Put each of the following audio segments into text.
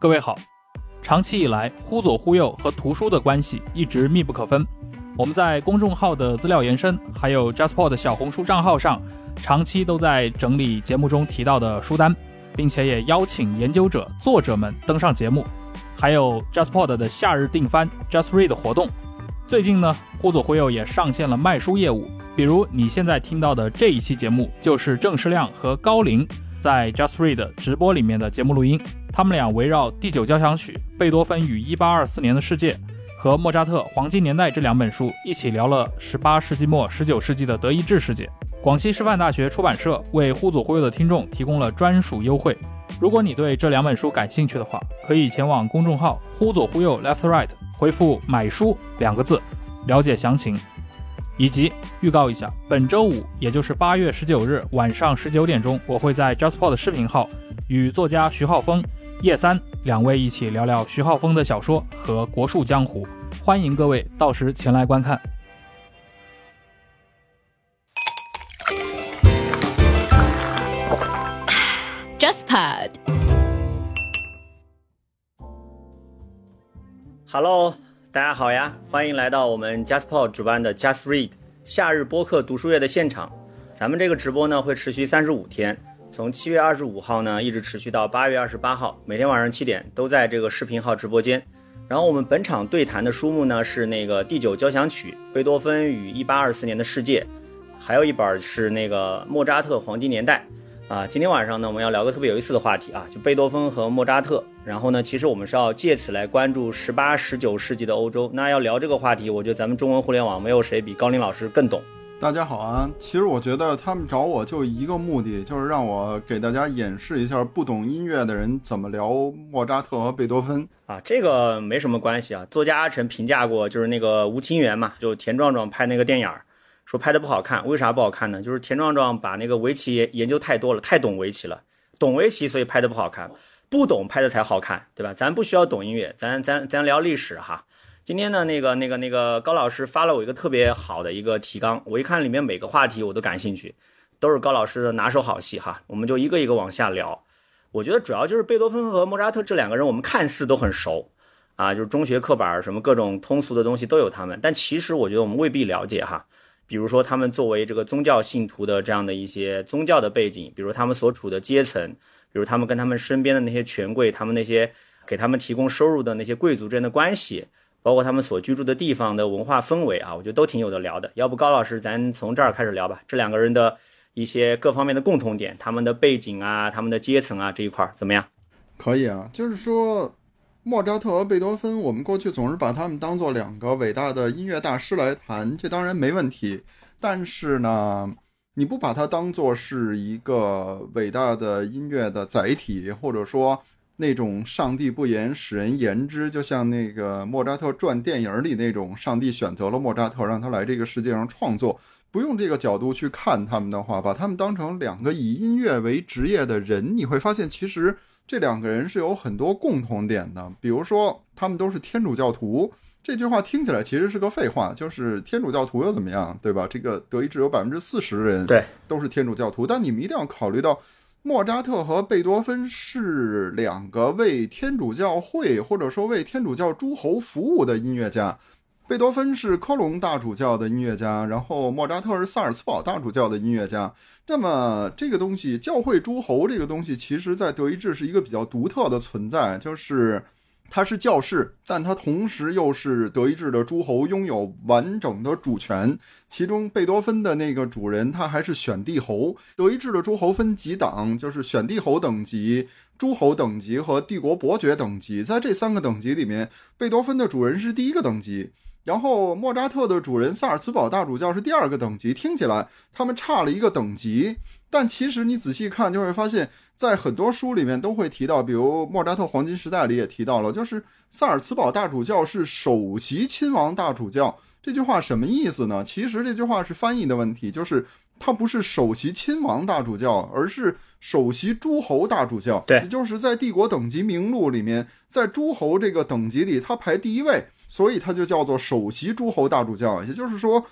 各位好，长期以来，忽左忽右和图书的关系一直密不可分。我们在公众号的资料延伸，还有 JustPod 小红书账号上，长期都在整理节目中提到的书单，并且也邀请研究者、作者们登上节目。还有 JustPod 的夏日定番 Just Read 活动。最近呢，忽左忽右也上线了卖书业务，比如你现在听到的这一期节目，就是郑世亮和高林在 Just Read 直播里面的节目录音。他们俩围绕第九交响曲、贝多芬与1824年的世界和莫扎特黄金年代这两本书一起聊了18世纪末、19世纪的德意志世界。广西师范大学出版社为忽左忽右的听众提供了专属优惠。如果你对这两本书感兴趣的话，可以前往公众号“忽左忽右 Left Right” 回复“买书”两个字，了解详情。以及预告一下，本周五，也就是八月十九日晚上十九点钟，我会在 JustPod 视频号与作家徐浩峰、叶三两位一起聊聊徐浩峰的小说和国术江湖，欢迎各位到时前来观看。JustPod。Hello，大家好呀，欢迎来到我们 JustPod 主办的 Just Read 夏日播客读书月的现场。咱们这个直播呢会持续三十五天，从七月二十五号呢一直持续到八月二十八号，每天晚上七点都在这个视频号直播间。然后我们本场对谈的书目呢是那个第九交响曲，贝多芬与一八二四年的世界，还有一本是那个莫扎特黄金年代。啊，今天晚上呢，我们要聊个特别有意思的话题啊，就贝多芬和莫扎特。然后呢，其实我们是要借此来关注十八、十九世纪的欧洲。那要聊这个话题，我觉得咱们中文互联网没有谁比高林老师更懂。大家好啊！其实我觉得他们找我就一个目的，就是让我给大家演示一下不懂音乐的人怎么聊莫扎特和贝多芬啊。这个没什么关系啊。作家阿成评价过，就是那个吴清源嘛，就田壮壮拍那个电影儿。说拍的不好看，为啥不好看呢？就是田壮壮把那个围棋研究太多了，太懂围棋了，懂围棋所以拍的不好看，不懂拍的才好看，对吧？咱不需要懂音乐，咱咱咱聊历史哈。今天呢，那个那个那个高老师发了我一个特别好的一个提纲，我一看里面每个话题我都感兴趣，都是高老师的拿手好戏哈。我们就一个一个往下聊。我觉得主要就是贝多芬和莫扎特这两个人，我们看似都很熟啊，就是中学课本什么各种通俗的东西都有他们，但其实我觉得我们未必了解哈。比如说，他们作为这个宗教信徒的这样的一些宗教的背景，比如他们所处的阶层，比如他们跟他们身边的那些权贵，他们那些给他们提供收入的那些贵族之间的关系，包括他们所居住的地方的文化氛围啊，我觉得都挺有的聊的。要不高老师，咱从这儿开始聊吧。这两个人的一些各方面的共同点，他们的背景啊，他们的阶层啊这一块怎么样？可以啊，就是说。莫扎特和贝多芬，我们过去总是把他们当做两个伟大的音乐大师来谈，这当然没问题。但是呢，你不把它当做是一个伟大的音乐的载体，或者说那种上帝不言使人言之，就像那个莫扎特传电影里那种，上帝选择了莫扎特让他来这个世界上创作，不用这个角度去看他们的话，把他们当成两个以音乐为职业的人，你会发现其实。这两个人是有很多共同点的，比如说他们都是天主教徒。这句话听起来其实是个废话，就是天主教徒又怎么样，对吧？这个德意志有百分之四十的人对都是天主教徒，但你们一定要考虑到，莫扎特和贝多芬是两个为天主教会或者说为天主教诸侯服务的音乐家。贝多芬是科隆大主教的音乐家，然后莫扎特是萨尔茨堡大主教的音乐家。那么这个东西，教会诸侯这个东西，其实在德意志是一个比较独特的存在，就是他是教士，但他同时又是德意志的诸侯，拥有完整的主权。其中贝多芬的那个主人，他还是选帝侯。德意志的诸侯分几档，就是选帝侯等级、诸侯等级和帝国伯爵等级。在这三个等级里面，贝多芬的主人是第一个等级。然后莫扎特的主人萨尔茨堡大主教是第二个等级，听起来他们差了一个等级，但其实你仔细看就会发现，在很多书里面都会提到，比如莫扎特黄金时代里也提到了，就是萨尔茨堡大主教是首席亲王大主教。这句话什么意思呢？其实这句话是翻译的问题，就是他不是首席亲王大主教，而是首席诸侯大主教。对，也就是在帝国等级名录里面，在诸侯这个等级里，他排第一位。所以他就叫做首席诸侯大主教，也就是说，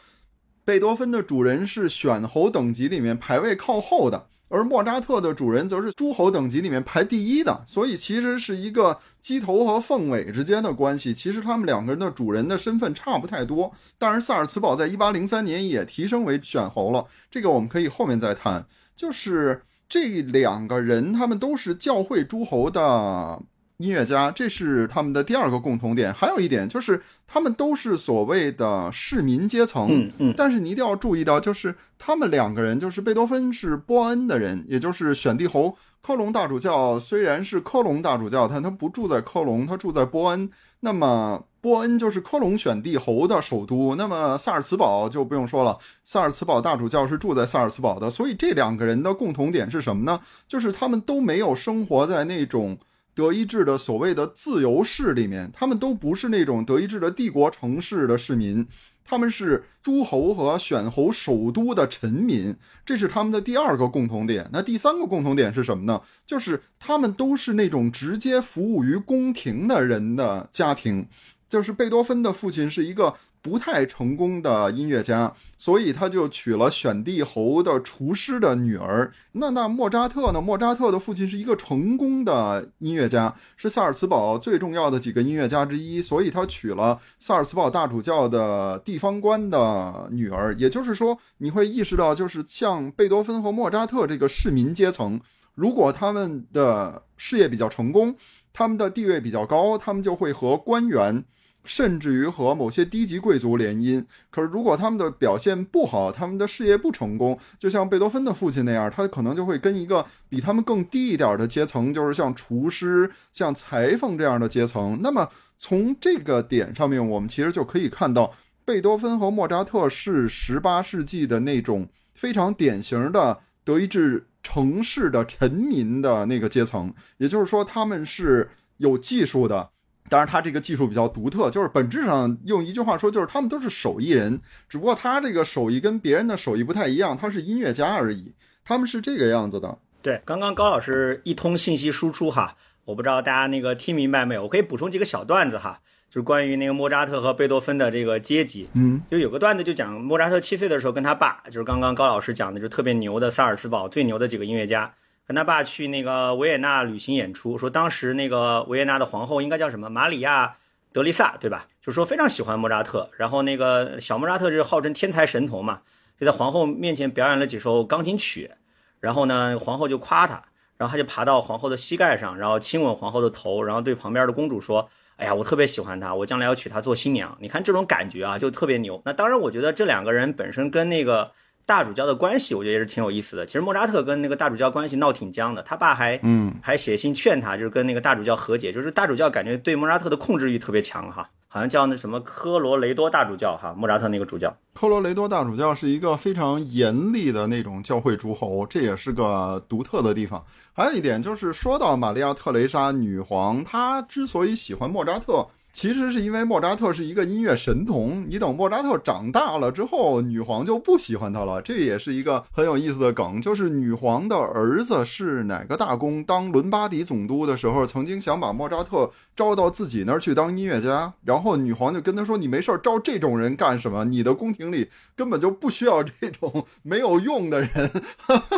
贝多芬的主人是选侯等级里面排位靠后的，而莫扎特的主人则是诸侯等级里面排第一的，所以其实是一个鸡头和凤尾之间的关系。其实他们两个人的主人的身份差不太多。当然，萨尔茨堡在一八零三年也提升为选侯了，这个我们可以后面再谈。就是这两个人，他们都是教会诸侯的。音乐家，这是他们的第二个共同点。还有一点就是，他们都是所谓的市民阶层。嗯嗯。但是你一定要注意到，就是他们两个人，就是贝多芬是波恩的人，也就是选帝侯科隆大主教。虽然是科隆大主教，但他不住在科隆，他住在波恩。那么波恩就是科隆选帝侯的首都。那么萨尔茨堡就不用说了，萨尔茨堡大主教是住在萨尔茨堡的。所以这两个人的共同点是什么呢？就是他们都没有生活在那种。德意志的所谓的自由市里面，他们都不是那种德意志的帝国城市的市民，他们是诸侯和选侯首都的臣民，这是他们的第二个共同点。那第三个共同点是什么呢？就是他们都是那种直接服务于宫廷的人的家庭，就是贝多芬的父亲是一个。不太成功的音乐家，所以他就娶了选帝侯的厨师的女儿。那那莫扎特呢？莫扎特的父亲是一个成功的音乐家，是萨尔茨堡最重要的几个音乐家之一，所以他娶了萨尔茨堡大主教的地方官的女儿。也就是说，你会意识到，就是像贝多芬和莫扎特这个市民阶层，如果他们的事业比较成功，他们的地位比较高，他们就会和官员。甚至于和某些低级贵族联姻，可是如果他们的表现不好，他们的事业不成功，就像贝多芬的父亲那样，他可能就会跟一个比他们更低一点的阶层，就是像厨师、像裁缝这样的阶层。那么从这个点上面，我们其实就可以看到，贝多芬和莫扎特是十八世纪的那种非常典型的德意志城市的臣民的那个阶层，也就是说，他们是有技术的。当然，他这个技术比较独特，就是本质上用一句话说，就是他们都是手艺人，只不过他这个手艺跟别人的手艺不太一样，他是音乐家而已。他们是这个样子的。对，刚刚高老师一通信息输出哈，我不知道大家那个听明白没有？我可以补充几个小段子哈，就是关于那个莫扎特和贝多芬的这个阶级。嗯，就有个段子就讲莫扎特七岁的时候跟他爸，就是刚刚高老师讲的，就特别牛的萨尔茨堡最牛的几个音乐家。跟他爸去那个维也纳旅行演出，说当时那个维也纳的皇后应该叫什么玛里亚德丽萨，对吧？就说非常喜欢莫扎特，然后那个小莫扎特是号称天才神童嘛，就在皇后面前表演了几首钢琴曲，然后呢，皇后就夸他，然后他就爬到皇后的膝盖上，然后亲吻皇后的头，然后对旁边的公主说：“哎呀，我特别喜欢她，我将来要娶她做新娘。”你看这种感觉啊，就特别牛。那当然，我觉得这两个人本身跟那个。大主教的关系，我觉得也是挺有意思的。其实莫扎特跟那个大主教关系闹挺僵的，他爸还嗯还写信劝他，就是跟那个大主教和解。就是大主教感觉对莫扎特的控制欲特别强哈，好像叫那什么科罗雷多大主教哈，莫扎特那个主教。科罗雷多大主教是一个非常严厉的那种教会诸侯，这也是个独特的地方。还有一点就是，说到玛利亚特蕾莎女皇，她之所以喜欢莫扎特。其实是因为莫扎特是一个音乐神童，你等莫扎特长大了之后，女皇就不喜欢他了。这也是一个很有意思的梗，就是女皇的儿子是哪个大公当伦巴第总督的时候，曾经想把莫扎特招到自己那儿去当音乐家，然后女皇就跟他说：“你没事招这种人干什么？你的宫廷里根本就不需要这种 没有用的人。”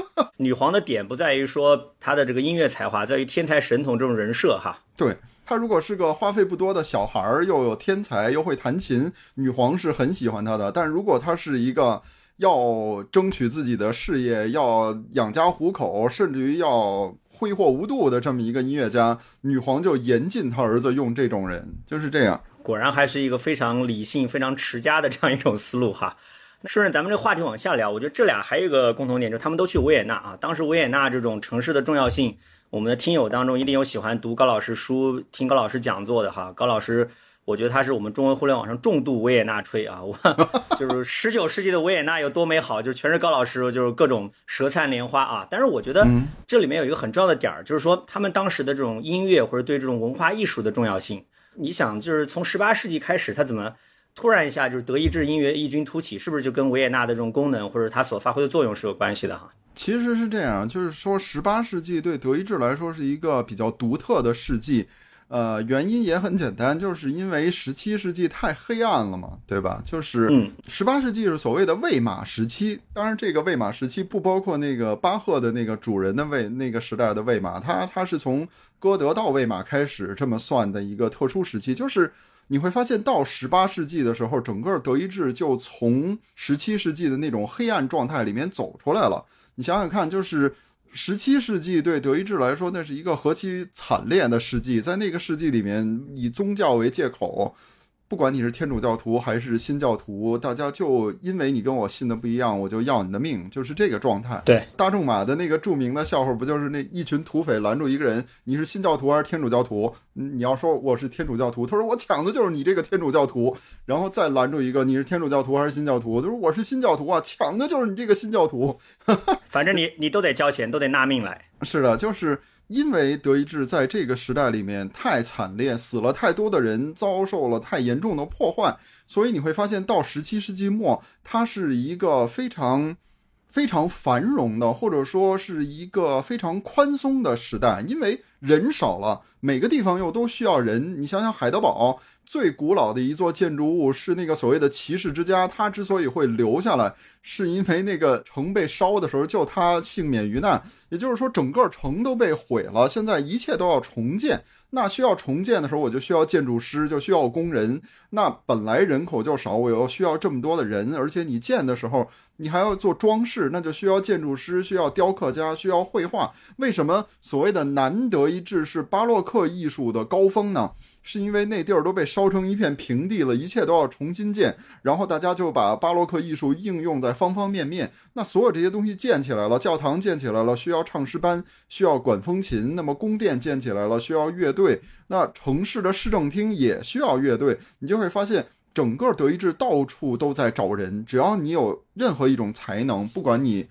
女皇的点不在于说他的这个音乐才华，在于天才神童这种人设哈。对。他如果是个花费不多的小孩儿，又有天才，又会弹琴，女皇是很喜欢他的。但如果他是一个要争取自己的事业、要养家糊口，甚至于要挥霍无度的这么一个音乐家，女皇就严禁他儿子用这种人，就是这样。果然还是一个非常理性、非常持家的这样一种思路哈。顺着咱们这话题往下聊，我觉得这俩还有一个共同点，就是他们都去维也纳啊。当时维也纳这种城市的重要性。我们的听友当中一定有喜欢读高老师书、听高老师讲座的哈。高老师，我觉得他是我们中文互联网上重度维也纳吹啊。我 就是十九世纪的维也纳有多美好，就全是高老师，就是各种舌灿莲花啊。但是我觉得这里面有一个很重要的点儿，就是说他们当时的这种音乐或者对这种文化艺术的重要性。你想，就是从十八世纪开始，他怎么突然一下就是德意志音乐异军突起？是不是就跟维也纳的这种功能或者它所发挥的作用是有关系的哈？其实是这样，就是说，十八世纪对德意志来说是一个比较独特的世纪。呃，原因也很简单，就是因为十七世纪太黑暗了嘛，对吧？就是嗯十八世纪是所谓的魏玛时期，当然这个魏玛时期不包括那个巴赫的那个主人的魏那个时代的魏玛，它它是从歌德到魏玛开始这么算的一个特殊时期，就是。你会发现，到十八世纪的时候，整个德意志就从十七世纪的那种黑暗状态里面走出来了。你想想看，就是十七世纪对德意志来说，那是一个何其惨烈的世纪。在那个世纪里面，以宗教为借口，不管你是天主教徒还是新教徒，大家就因为你跟我信的不一样，我就要你的命，就是这个状态。对，大仲马的那个著名的笑话，不就是那一群土匪拦住一个人，你是新教徒还是天主教徒？嗯你要说我是天主教徒，他说我抢的就是你这个天主教徒，然后再拦住一个，你是天主教徒还是新教徒？他说我是新教徒啊，抢的就是你这个新教徒。反正你你都得交钱，都得纳命来。是的，就是因为德意志在这个时代里面太惨烈，死了太多的人，遭受了太严重的破坏，所以你会发现到十七世纪末，它是一个非常。非常繁荣的，或者说是一个非常宽松的时代，因为人少了，每个地方又都需要人。你想想，海德堡最古老的一座建筑物是那个所谓的骑士之家，它之所以会留下来，是因为那个城被烧的时候，就它幸免于难。也就是说，整个城都被毁了，现在一切都要重建。那需要重建的时候，我就需要建筑师，就需要工人。那本来人口就少，我又需要这么多的人，而且你建的时候，你还要做装饰，那就需要建筑师，需要雕刻家，需要绘画。为什么所谓的南德意志是巴洛克艺术的高峰呢？是因为那地儿都被烧成一片平地了，一切都要重新建，然后大家就把巴洛克艺术应用在方方面面。那所有这些东西建起来了，教堂建起来了，需要唱诗班，需要管风琴；那么宫殿建起来了，需要乐队；那城市的市政厅也需要乐队。你就会发现，整个德意志到处都在找人，只要你有任何一种才能，不管你。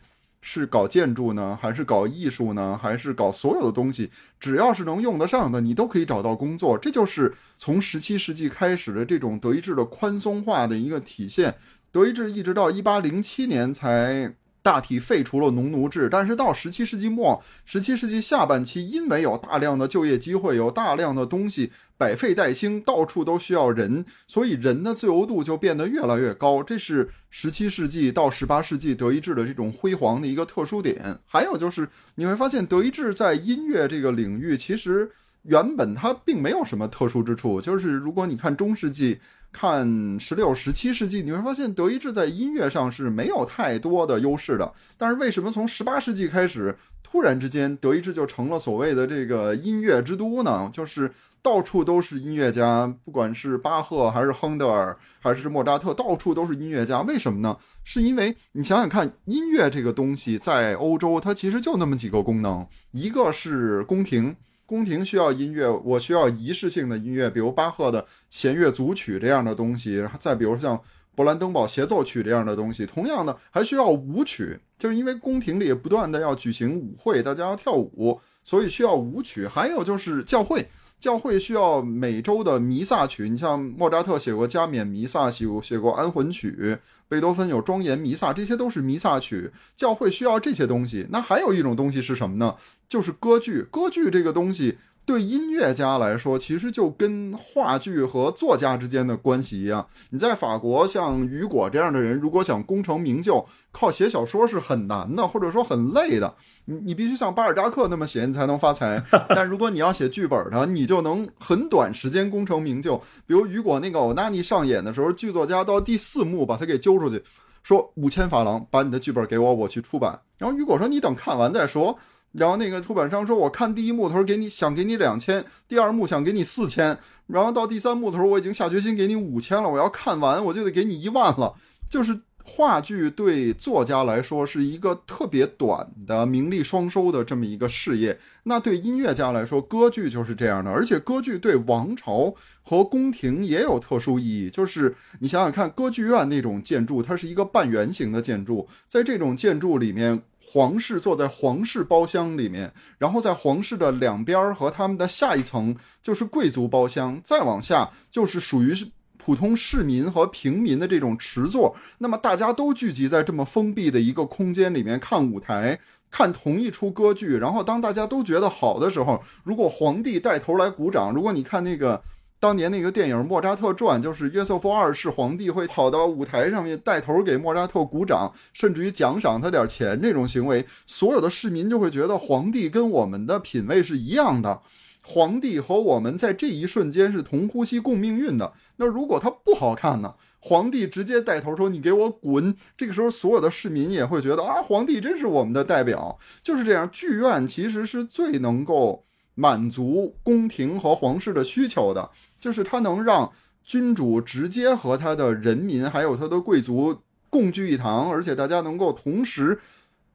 是搞建筑呢，还是搞艺术呢，还是搞所有的东西，只要是能用得上的，你都可以找到工作。这就是从十七世纪开始的这种德意志的宽松化的一个体现。德意志一直到一八零七年才大体废除了农奴制，但是到十七世纪末、十七世纪下半期，因为有大量的就业机会，有大量的东西百废待兴，到处都需要人，所以人的自由度就变得越来越高。这是十七世纪到十八世纪德意志的这种辉煌的一个特殊点。还有就是你会发现，德意志在音乐这个领域，其实原本它并没有什么特殊之处。就是如果你看中世纪。看十六、十七世纪，你会发现德意志在音乐上是没有太多的优势的。但是为什么从十八世纪开始，突然之间德意志就成了所谓的这个音乐之都呢？就是到处都是音乐家，不管是巴赫还是亨德尔还是莫扎特，到处都是音乐家。为什么呢？是因为你想想看，音乐这个东西在欧洲，它其实就那么几个功能，一个是宫廷。宫廷需要音乐，我需要仪式性的音乐，比如巴赫的弦乐组曲这样的东西，然后再比如像勃兰登堡协奏曲这样的东西。同样的，还需要舞曲，就是因为宫廷里不断的要举行舞会，大家要跳舞，所以需要舞曲。还有就是教会，教会需要每周的弥撒曲。你像莫扎特写过加冕弥撒，写过写过安魂曲。贝多芬有庄严弥撒，这些都是弥撒曲。教会需要这些东西。那还有一种东西是什么呢？就是歌剧。歌剧这个东西对音乐家来说，其实就跟话剧和作家之间的关系一样。你在法国，像雨果这样的人，如果想功成名就，靠写小说是很难的，或者说很累的。你你必须像巴尔扎克那么写，你才能发财。但如果你要写剧本的，你就能很短时间功成名就。比如雨果那个欧纳尼上演的时候，剧作家到第四幕把他给揪出去，说五千法郎，把你的剧本给我，我去出版。然后雨果说你等看完再说。然后那个出版商说，我看第一幕的时候给你想给你两千，第二幕想给你四千，然后到第三幕的时候我已经下决心给你五千了，我要看完我就得给你一万了，就是。话剧对作家来说是一个特别短的名利双收的这么一个事业，那对音乐家来说，歌剧就是这样的。而且歌剧对王朝和宫廷也有特殊意义，就是你想想看，歌剧院那种建筑，它是一个半圆形的建筑，在这种建筑里面，皇室坐在皇室包厢里面，然后在皇室的两边和他们的下一层就是贵族包厢，再往下就是属于是。普通市民和平民的这种池座，那么大家都聚集在这么封闭的一个空间里面看舞台，看同一出歌剧。然后当大家都觉得好的时候，如果皇帝带头来鼓掌，如果你看那个当年那个电影《莫扎特传》，就是约瑟夫二世皇帝会跑到舞台上面带头给莫扎特鼓掌，甚至于奖赏他点钱，这种行为，所有的市民就会觉得皇帝跟我们的品味是一样的。皇帝和我们在这一瞬间是同呼吸共命运的。那如果他不好看呢？皇帝直接带头说：“你给我滚！”这个时候，所有的市民也会觉得啊，皇帝真是我们的代表。就是这样，剧院其实是最能够满足宫廷和皇室的需求的，就是他能让君主直接和他的人民还有他的贵族共聚一堂，而且大家能够同时。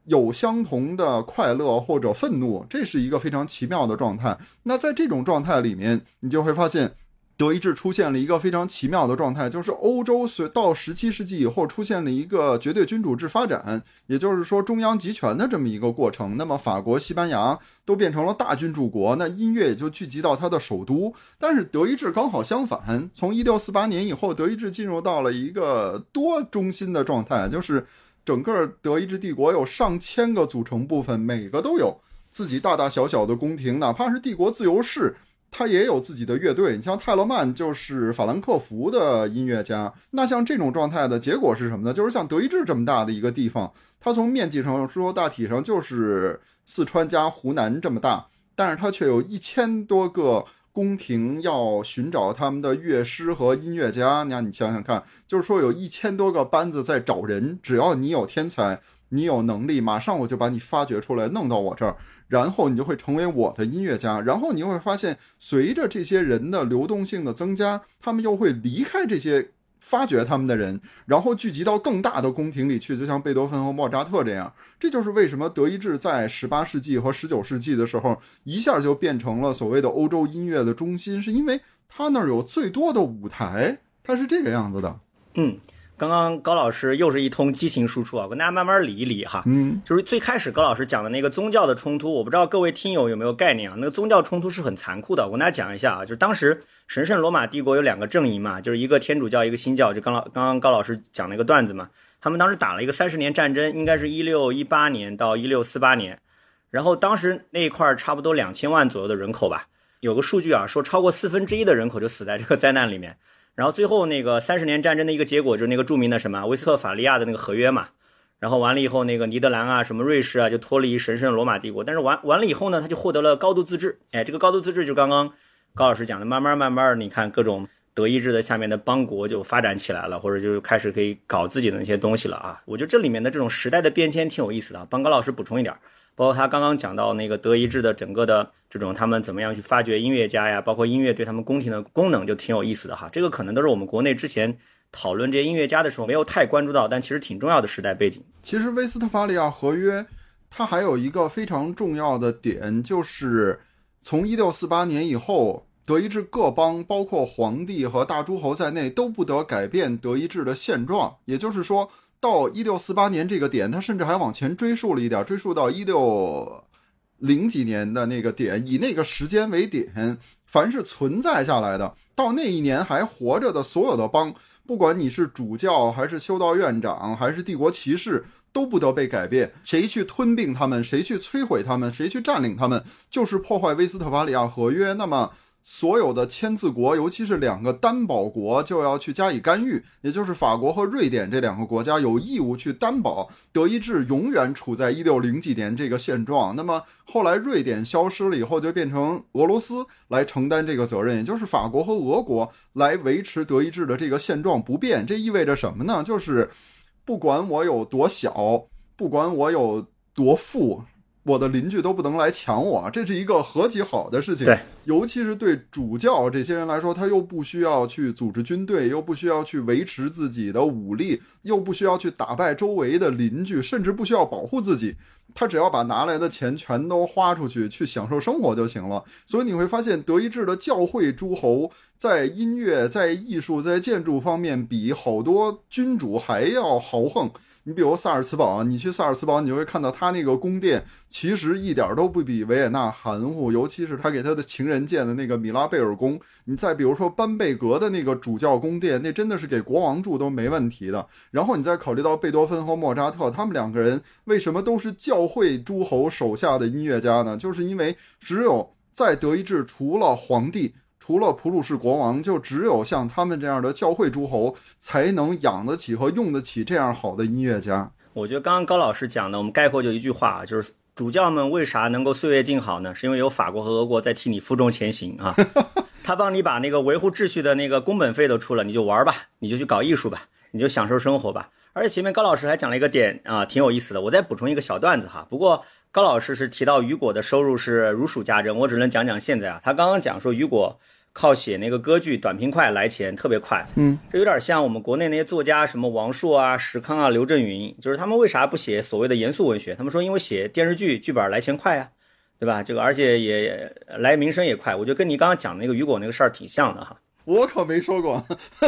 有相同的快乐或者愤怒，这是一个非常奇妙的状态。那在这种状态里面，你就会发现，德意志出现了一个非常奇妙的状态，就是欧洲随到十七世纪以后出现了一个绝对君主制发展，也就是说中央集权的这么一个过程。那么法国、西班牙都变成了大君主国，那音乐也就聚集到它的首都。但是德意志刚好相反，从一六四八年以后，德意志进入到了一个多中心的状态，就是。整个德意志帝国有上千个组成部分，每个都有自己大大小小的宫廷，哪怕是帝国自由市，他也有自己的乐队。你像泰勒曼就是法兰克福的音乐家。那像这种状态的结果是什么呢？就是像德意志这么大的一个地方，它从面积上说大体上就是四川加湖南这么大，但是它却有一千多个。宫廷要寻找他们的乐师和音乐家，那你想想看，就是说有一千多个班子在找人，只要你有天才，你有能力，马上我就把你发掘出来，弄到我这儿，然后你就会成为我的音乐家。然后你会发现，随着这些人的流动性的增加，他们又会离开这些。发掘他们的人，然后聚集到更大的宫廷里去，就像贝多芬和莫扎特这样。这就是为什么德意志在十八世纪和十九世纪的时候，一下就变成了所谓的欧洲音乐的中心，是因为他那儿有最多的舞台。它是这个样子的。嗯。刚刚高老师又是一通激情输出啊，跟大家慢慢理一理哈。嗯，就是最开始高老师讲的那个宗教的冲突，我不知道各位听友有没有概念啊？那个宗教冲突是很残酷的，我跟大家讲一下啊。就是当时神圣罗马帝国有两个阵营嘛，就是一个天主教，一个新教。就刚老刚刚高老师讲那个段子嘛，他们当时打了一个三十年战争，应该是一六一八年到一六四八年，然后当时那一块差不多两千万左右的人口吧，有个数据啊，说超过四分之一的人口就死在这个灾难里面。然后最后那个三十年战争的一个结果就是那个著名的什么威斯特法利亚的那个合约嘛，然后完了以后那个尼德兰啊什么瑞士啊就脱离神圣罗马帝国，但是完完了以后呢，他就获得了高度自治。哎，这个高度自治就刚刚高老师讲的，慢慢慢慢你看各种德意志的下面的邦国就发展起来了，或者就开始可以搞自己的那些东西了啊。我觉得这里面的这种时代的变迁挺有意思的，帮高老师补充一点。包括他刚刚讲到那个德意志的整个的这种他们怎么样去发掘音乐家呀，包括音乐对他们宫廷的功能就挺有意思的哈。这个可能都是我们国内之前讨论这些音乐家的时候没有太关注到，但其实挺重要的时代背景。其实威斯特伐利亚合约它还有一个非常重要的点，就是从一六四八年以后，德意志各邦包括皇帝和大诸侯在内都不得改变德意志的现状，也就是说。到一六四八年这个点，他甚至还往前追溯了一点，追溯到一六零几年的那个点，以那个时间为点，凡是存在下来的，到那一年还活着的所有的邦，不管你是主教还是修道院长还是帝国骑士，都不得被改变。谁去吞并他们，谁去摧毁他们，谁去占领他们，就是破坏威斯特伐利亚合约。那么。所有的签字国，尤其是两个担保国，就要去加以干预，也就是法国和瑞典这两个国家有义务去担保德意志永远处在一六零几年这个现状。那么后来瑞典消失了以后，就变成俄罗斯来承担这个责任，也就是法国和俄国来维持德意志的这个现状不变。这意味着什么呢？就是不管我有多小，不管我有多富。我的邻居都不能来抢我，这是一个何其好的事情！对，尤其是对主教这些人来说，他又不需要去组织军队，又不需要去维持自己的武力，又不需要去打败周围的邻居，甚至不需要保护自己。他只要把拿来的钱全都花出去，去享受生活就行了。所以你会发现，德意志的教会诸侯在音乐、在艺术、在建筑方面，比好多君主还要豪横。你比如萨尔茨堡，你去萨尔茨堡，你就会看到他那个宫殿，其实一点都不比维也纳含糊，尤其是他给他的情人建的那个米拉贝尔宫。你再比如说班贝格的那个主教宫殿，那真的是给国王住都没问题的。然后你再考虑到贝多芬和莫扎特，他们两个人为什么都是教会诸侯手下的音乐家呢？就是因为只有在德意志，除了皇帝。除了普鲁士国王，就只有像他们这样的教会诸侯才能养得起和用得起这样好的音乐家。我觉得刚刚高老师讲的，我们概括就一句话，就是主教们为啥能够岁月静好呢？是因为有法国和俄国在替你负重前行啊，他帮你把那个维护秩序的那个工本费都出了，你就玩吧，你就去搞艺术吧，你就享受生活吧。而且前面高老师还讲了一个点啊，挺有意思的，我再补充一个小段子哈。不过高老师是提到雨果的收入是如数家珍，我只能讲讲现在啊。他刚刚讲说雨果。靠写那个歌剧短平快来钱特别快，嗯，这有点像我们国内那些作家，什么王朔啊、石康啊、刘震云，就是他们为啥不写所谓的严肃文学？他们说因为写电视剧剧本来钱快啊，对吧？这个而且也来名声也快。我觉得跟你刚刚讲那个雨果那个事儿挺像的哈。我可没说过，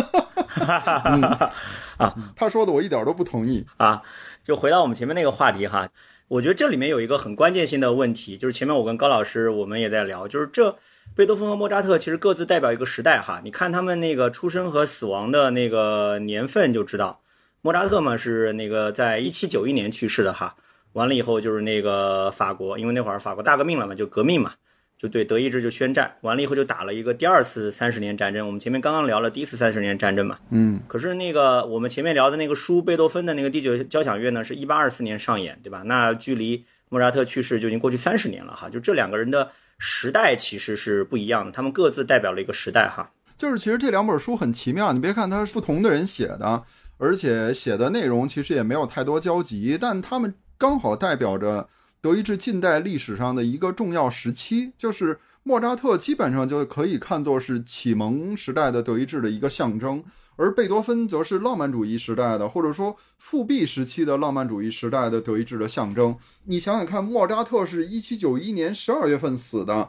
啊，他说的我一点都不同意啊。就回到我们前面那个话题哈，我觉得这里面有一个很关键性的问题，就是前面我跟高老师我们也在聊，就是这。贝多芬和莫扎特其实各自代表一个时代哈，你看他们那个出生和死亡的那个年份就知道，莫扎特嘛是那个在一七九一年去世的哈，完了以后就是那个法国，因为那会儿法国大革命了嘛，就革命嘛，就对德意志就宣战，完了以后就打了一个第二次三十年战争。我们前面刚刚聊了第一次三十年战争嘛，嗯，可是那个我们前面聊的那个书贝多芬的那个第九交响乐呢，是一八二四年上演，对吧？那距离莫扎特去世就已经过去三十年了哈，就这两个人的。时代其实是不一样的，他们各自代表了一个时代哈。就是其实这两本书很奇妙，你别看它是不同的人写的，而且写的内容其实也没有太多交集，但他们刚好代表着德意志近代历史上的一个重要时期。就是莫扎特基本上就可以看作是启蒙时代的德意志的一个象征。而贝多芬则是浪漫主义时代的，或者说复辟时期的浪漫主义时代的德意志的象征。你想想看，莫扎特是一七九一年十二月份死的，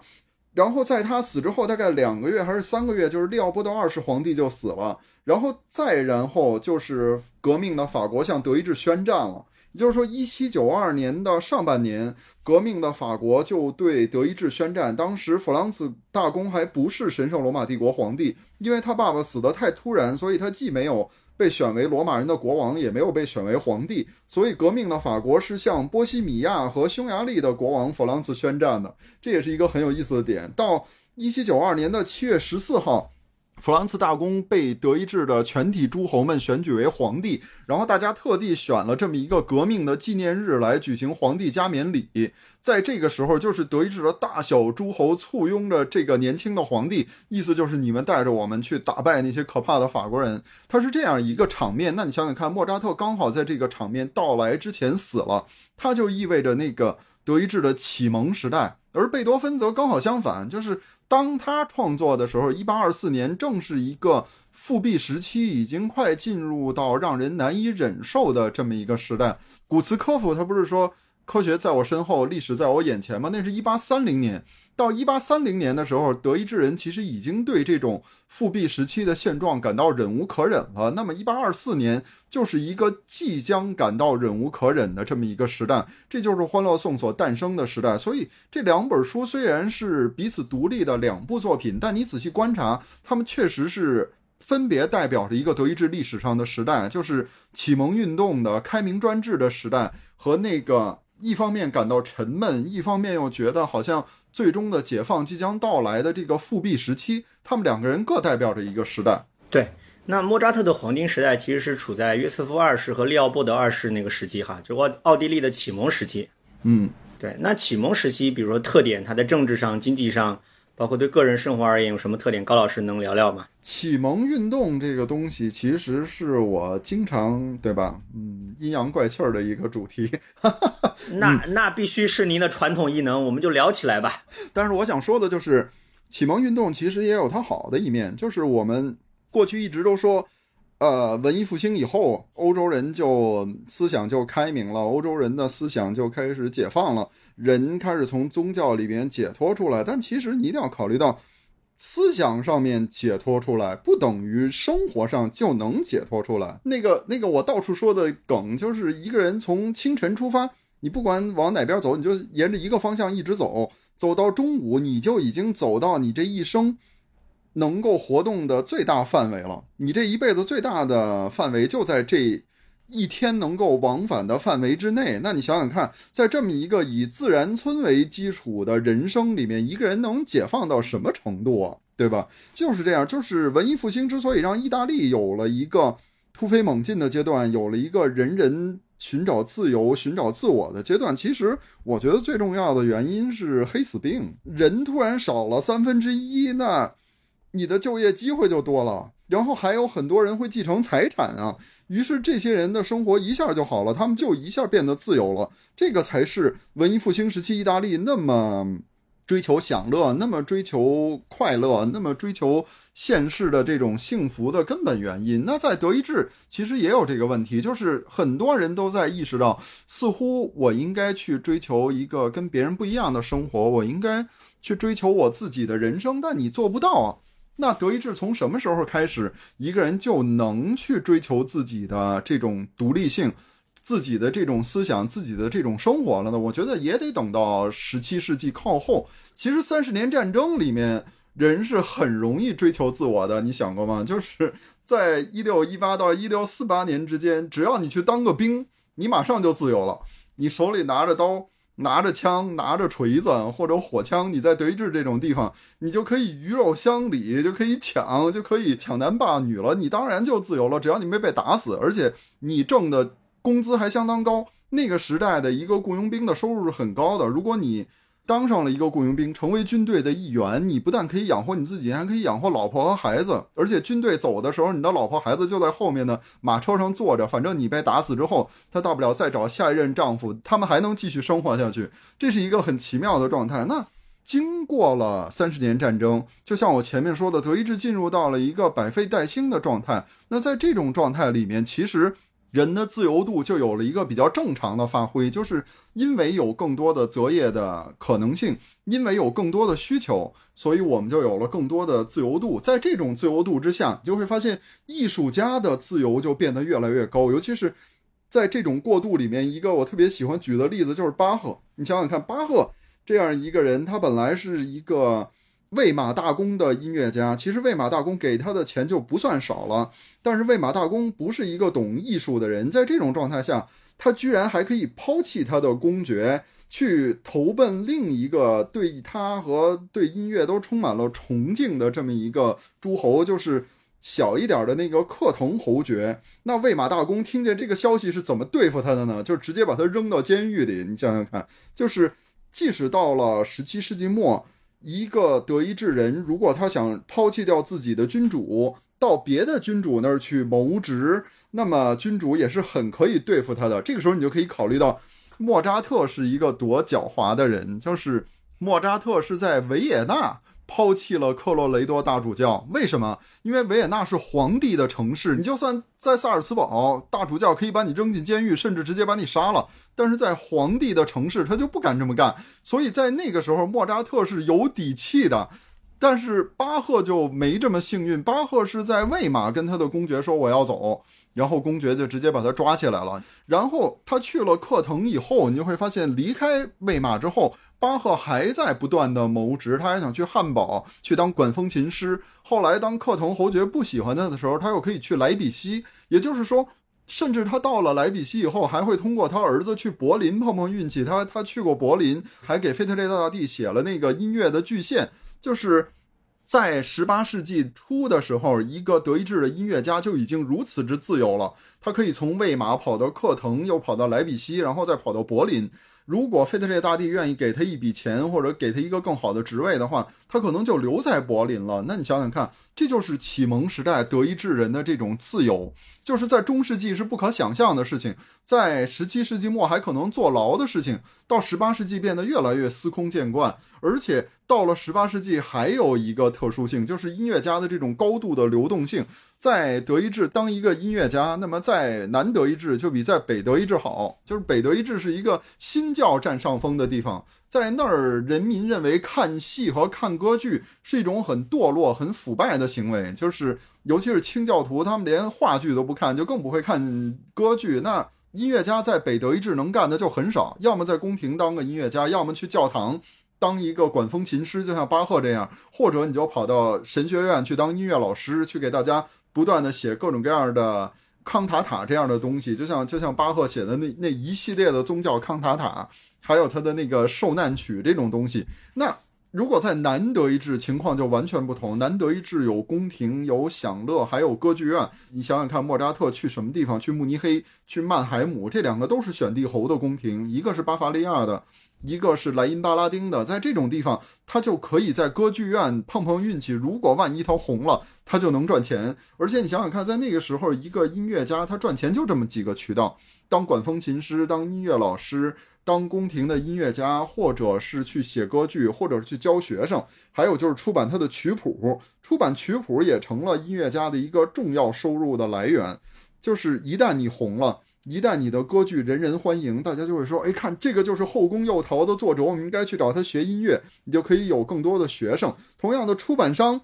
然后在他死之后大概两个月还是三个月，就是利奥波德二世皇帝就死了，然后再然后就是革命的法国向德意志宣战了。也就是说，一七九二年的上半年，革命的法国就对德意志宣战。当时弗朗茨大公还不是神圣罗马帝国皇帝，因为他爸爸死得太突然，所以他既没有被选为罗马人的国王，也没有被选为皇帝。所以，革命的法国是向波西米亚和匈牙利的国王弗朗茨宣战的。这也是一个很有意思的点。到一七九二年的七月十四号。弗朗茨大公被德意志的全体诸侯们选举为皇帝，然后大家特地选了这么一个革命的纪念日来举行皇帝加冕礼。在这个时候，就是德意志的大小诸侯簇拥着这个年轻的皇帝，意思就是你们带着我们去打败那些可怕的法国人。他是这样一个场面。那你想想看，莫扎特刚好在这个场面到来之前死了，他就意味着那个德意志的启蒙时代，而贝多芬则刚好相反，就是。当他创作的时候，一八二四年正是一个复辟时期，已经快进入到让人难以忍受的这么一个时代。古茨科夫他不是说科学在我身后，历史在我眼前吗？那是一八三零年。到一八三零年的时候，德意志人其实已经对这种复辟时期的现状感到忍无可忍了。那么，一八二四年就是一个即将感到忍无可忍的这么一个时代，这就是《欢乐颂》所诞生的时代。所以，这两本书虽然是彼此独立的两部作品，但你仔细观察，他们确实是分别代表着一个德意志历史上的时代，就是启蒙运动的开明专制的时代，和那个一方面感到沉闷，一方面又觉得好像。最终的解放即将到来的这个复辟时期，他们两个人各代表着一个时代。对，那莫扎特的黄金时代其实是处在约瑟夫二世和利奥波德二世那个时期，哈，就奥奥地利的启蒙时期。嗯，对。那启蒙时期，比如说特点，它在政治上、经济上。包括对个人生活而言有什么特点？高老师能聊聊吗？启蒙运动这个东西，其实是我经常对吧？嗯，阴阳怪气儿的一个主题。那那必须是您的传统异能，我们就聊起来吧。但是我想说的就是，启蒙运动其实也有它好的一面，就是我们过去一直都说，呃，文艺复兴以后，欧洲人就思想就开明了，欧洲人的思想就开始解放了，人开始从宗教里边解脱出来。但其实你一定要考虑到，思想上面解脱出来，不等于生活上就能解脱出来。那个那个，我到处说的梗就是一个人从清晨出发，你不管往哪边走，你就沿着一个方向一直走，走到中午，你就已经走到你这一生。能够活动的最大范围了，你这一辈子最大的范围就在这一天能够往返的范围之内。那你想想看，在这么一个以自然村为基础的人生里面，一个人能解放到什么程度啊？对吧？就是这样。就是文艺复兴之所以让意大利有了一个突飞猛进的阶段，有了一个人人寻找自由、寻找自我的阶段，其实我觉得最重要的原因是黑死病，人突然少了三分之一，那。你的就业机会就多了，然后还有很多人会继承财产啊，于是这些人的生活一下就好了，他们就一下变得自由了。这个才是文艺复兴时期意大利那么追求享乐、那么追求快乐、那么追求现世的这种幸福的根本原因。那在德意志其实也有这个问题，就是很多人都在意识到，似乎我应该去追求一个跟别人不一样的生活，我应该去追求我自己的人生，但你做不到啊。那德意志从什么时候开始，一个人就能去追求自己的这种独立性、自己的这种思想、自己的这种生活了呢？我觉得也得等到十七世纪靠后。其实三十年战争里面，人是很容易追求自我的。你想过吗？就是在一六一八到一六四八年之间，只要你去当个兵，你马上就自由了。你手里拿着刀。拿着枪，拿着锤子或者火枪，你在德意志这种地方，你就可以鱼肉乡里，就可以抢，就可以抢男霸女了。你当然就自由了，只要你没被打死，而且你挣的工资还相当高。那个时代的一个雇佣兵的收入是很高的。如果你当上了一个雇佣兵，成为军队的一员，你不但可以养活你自己，还可以养活老婆和孩子。而且军队走的时候，你的老婆孩子就在后面的马车上坐着。反正你被打死之后，他大不了再找下一任丈夫，他们还能继续生活下去。这是一个很奇妙的状态。那经过了三十年战争，就像我前面说的，德意志进入到了一个百废待兴的状态。那在这种状态里面，其实。人的自由度就有了一个比较正常的发挥，就是因为有更多的择业的可能性，因为有更多的需求，所以我们就有了更多的自由度。在这种自由度之下，你就会发现艺术家的自由就变得越来越高。尤其是在这种过渡里面，一个我特别喜欢举的例子就是巴赫。你想想看，巴赫这样一个人，他本来是一个。魏玛大公的音乐家，其实魏玛大公给他的钱就不算少了。但是魏玛大公不是一个懂艺术的人，在这种状态下，他居然还可以抛弃他的公爵，去投奔另一个对他和对音乐都充满了崇敬的这么一个诸侯，就是小一点的那个克腾侯爵。那魏玛大公听见这个消息是怎么对付他的呢？就直接把他扔到监狱里。你想想看，就是即使到了十七世纪末。一个德意志人，如果他想抛弃掉自己的君主，到别的君主那儿去谋职，那么君主也是很可以对付他的。这个时候，你就可以考虑到，莫扎特是一个多狡猾的人，就是莫扎特是在维也纳。抛弃了克洛雷多大主教，为什么？因为维也纳是皇帝的城市，你就算在萨尔茨堡，大主教可以把你扔进监狱，甚至直接把你杀了。但是在皇帝的城市，他就不敢这么干。所以在那个时候，莫扎特是有底气的。但是巴赫就没这么幸运，巴赫是在魏玛跟他的公爵说我要走，然后公爵就直接把他抓起来了。然后他去了克腾以后，你就会发现，离开魏玛之后。巴赫还在不断的谋职，他还想去汉堡去当管风琴师。后来，当克腾侯爵不喜欢他的时候，他又可以去莱比锡。也就是说，甚至他到了莱比锡以后，还会通过他儿子去柏林碰碰运气。他他去过柏林，还给腓特烈大帝写了那个音乐的巨献。就是在十八世纪初的时候，一个德意志的音乐家就已经如此之自由了。他可以从魏玛跑到克腾，又跑到莱比锡，然后再跑到柏林。如果费特烈大帝愿意给他一笔钱，或者给他一个更好的职位的话，他可能就留在柏林了。那你想想看，这就是启蒙时代德意志人的这种自由，就是在中世纪是不可想象的事情，在十七世纪末还可能坐牢的事情，到十八世纪变得越来越司空见惯。而且到了十八世纪，还有一个特殊性，就是音乐家的这种高度的流动性。在德意志当一个音乐家，那么在南德意志就比在北德意志好。就是北德意志是一个新教占上风的地方，在那儿人民认为看戏和看歌剧是一种很堕落、很腐败的行为。就是尤其是清教徒，他们连话剧都不看，就更不会看歌剧。那音乐家在北德意志能干的就很少，要么在宫廷当个音乐家，要么去教堂。当一个管风琴师，就像巴赫这样，或者你就跑到神学院去当音乐老师，去给大家不断的写各种各样的康塔塔这样的东西，就像就像巴赫写的那那一系列的宗教康塔塔，还有他的那个受难曲这种东西。那如果在南德意志，情况就完全不同。南德意志有宫廷，有享乐，还有歌剧院。你想想看，莫扎特去什么地方？去慕尼黑，去曼海姆，这两个都是选帝侯的宫廷，一个是巴伐利亚的。一个是莱茵巴拉丁的，在这种地方，他就可以在歌剧院碰碰运气。如果万一他红了，他就能赚钱。而且你想想看，在那个时候，一个音乐家他赚钱就这么几个渠道：当管风琴师、当音乐老师、当宫廷的音乐家，或者是去写歌剧，或者是去教学生，还有就是出版他的曲谱。出版曲谱也成了音乐家的一个重要收入的来源。就是一旦你红了。一旦你的歌剧人人欢迎，大家就会说：“哎，看这个就是《后宫诱逃》的作者，我们应该去找他学音乐。”你就可以有更多的学生。同样的，出版商，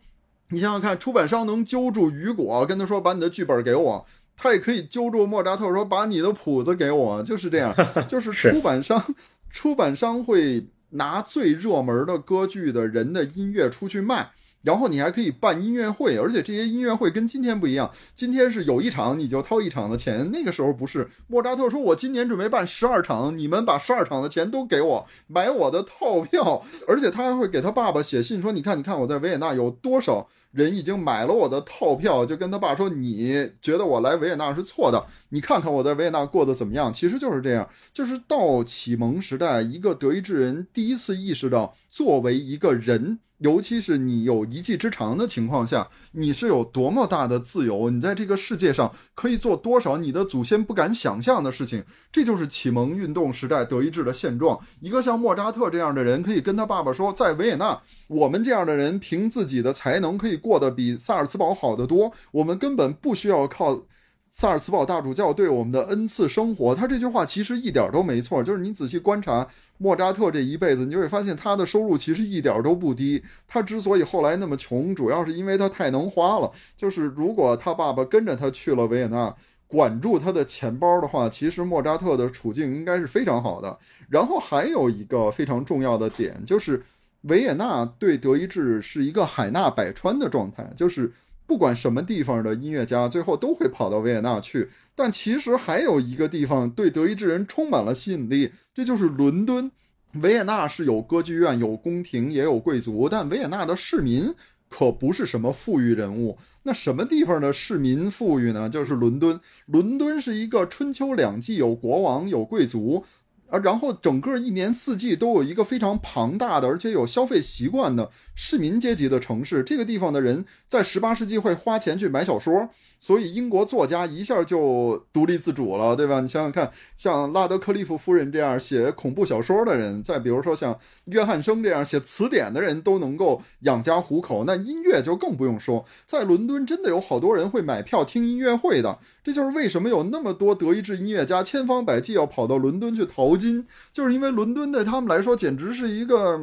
你想想看，出版商能揪住雨果，跟他说：“把你的剧本给我。”他也可以揪住莫扎特说：“把你的谱子给我。”就是这样，就是出版商，出版商会拿最热门的歌剧的人的音乐出去卖。然后你还可以办音乐会，而且这些音乐会跟今天不一样。今天是有一场你就掏一场的钱，那个时候不是。莫扎特说：“我今年准备办十二场，你们把十二场的钱都给我买我的套票。” 而且他还会给他爸爸写信说：“你看，你看我在维也纳有多少人已经买了我的套票。”就跟他爸说：“你觉得我来维也纳是错的？你看看我在维也纳过得怎么样？”其实就是这样，就是到启蒙时代，一个德意志人第一次意识到，作为一个人。尤其是你有一技之长的情况下，你是有多么大的自由？你在这个世界上可以做多少你的祖先不敢想象的事情？这就是启蒙运动时代德意志的现状。一个像莫扎特这样的人，可以跟他爸爸说，在维也纳，我们这样的人凭自己的才能可以过得比萨尔茨堡好得多。我们根本不需要靠。萨尔茨堡大主教对我们的恩赐生活，他这句话其实一点都没错。就是你仔细观察莫扎特这一辈子，你就会发现他的收入其实一点都不低。他之所以后来那么穷，主要是因为他太能花了。就是如果他爸爸跟着他去了维也纳，管住他的钱包的话，其实莫扎特的处境应该是非常好的。然后还有一个非常重要的点，就是维也纳对德意志是一个海纳百川的状态，就是。不管什么地方的音乐家，最后都会跑到维也纳去。但其实还有一个地方对德意志人充满了吸引力，这就是伦敦。维也纳是有歌剧院、有宫廷、也有贵族，但维也纳的市民可不是什么富裕人物。那什么地方的市民富裕呢？就是伦敦。伦敦是一个春秋两季，有国王，有贵族。啊，然后整个一年四季都有一个非常庞大的，而且有消费习惯的市民阶级的城市。这个地方的人在十八世纪会花钱去买小说。所以英国作家一下就独立自主了，对吧？你想想看，像拉德克利夫夫人这样写恐怖小说的人，再比如说像约翰生这样写词典的人，都能够养家糊口。那音乐就更不用说，在伦敦真的有好多人会买票听音乐会的。这就是为什么有那么多德意志音乐家千方百计要跑到伦敦去淘金，就是因为伦敦对他们来说简直是一个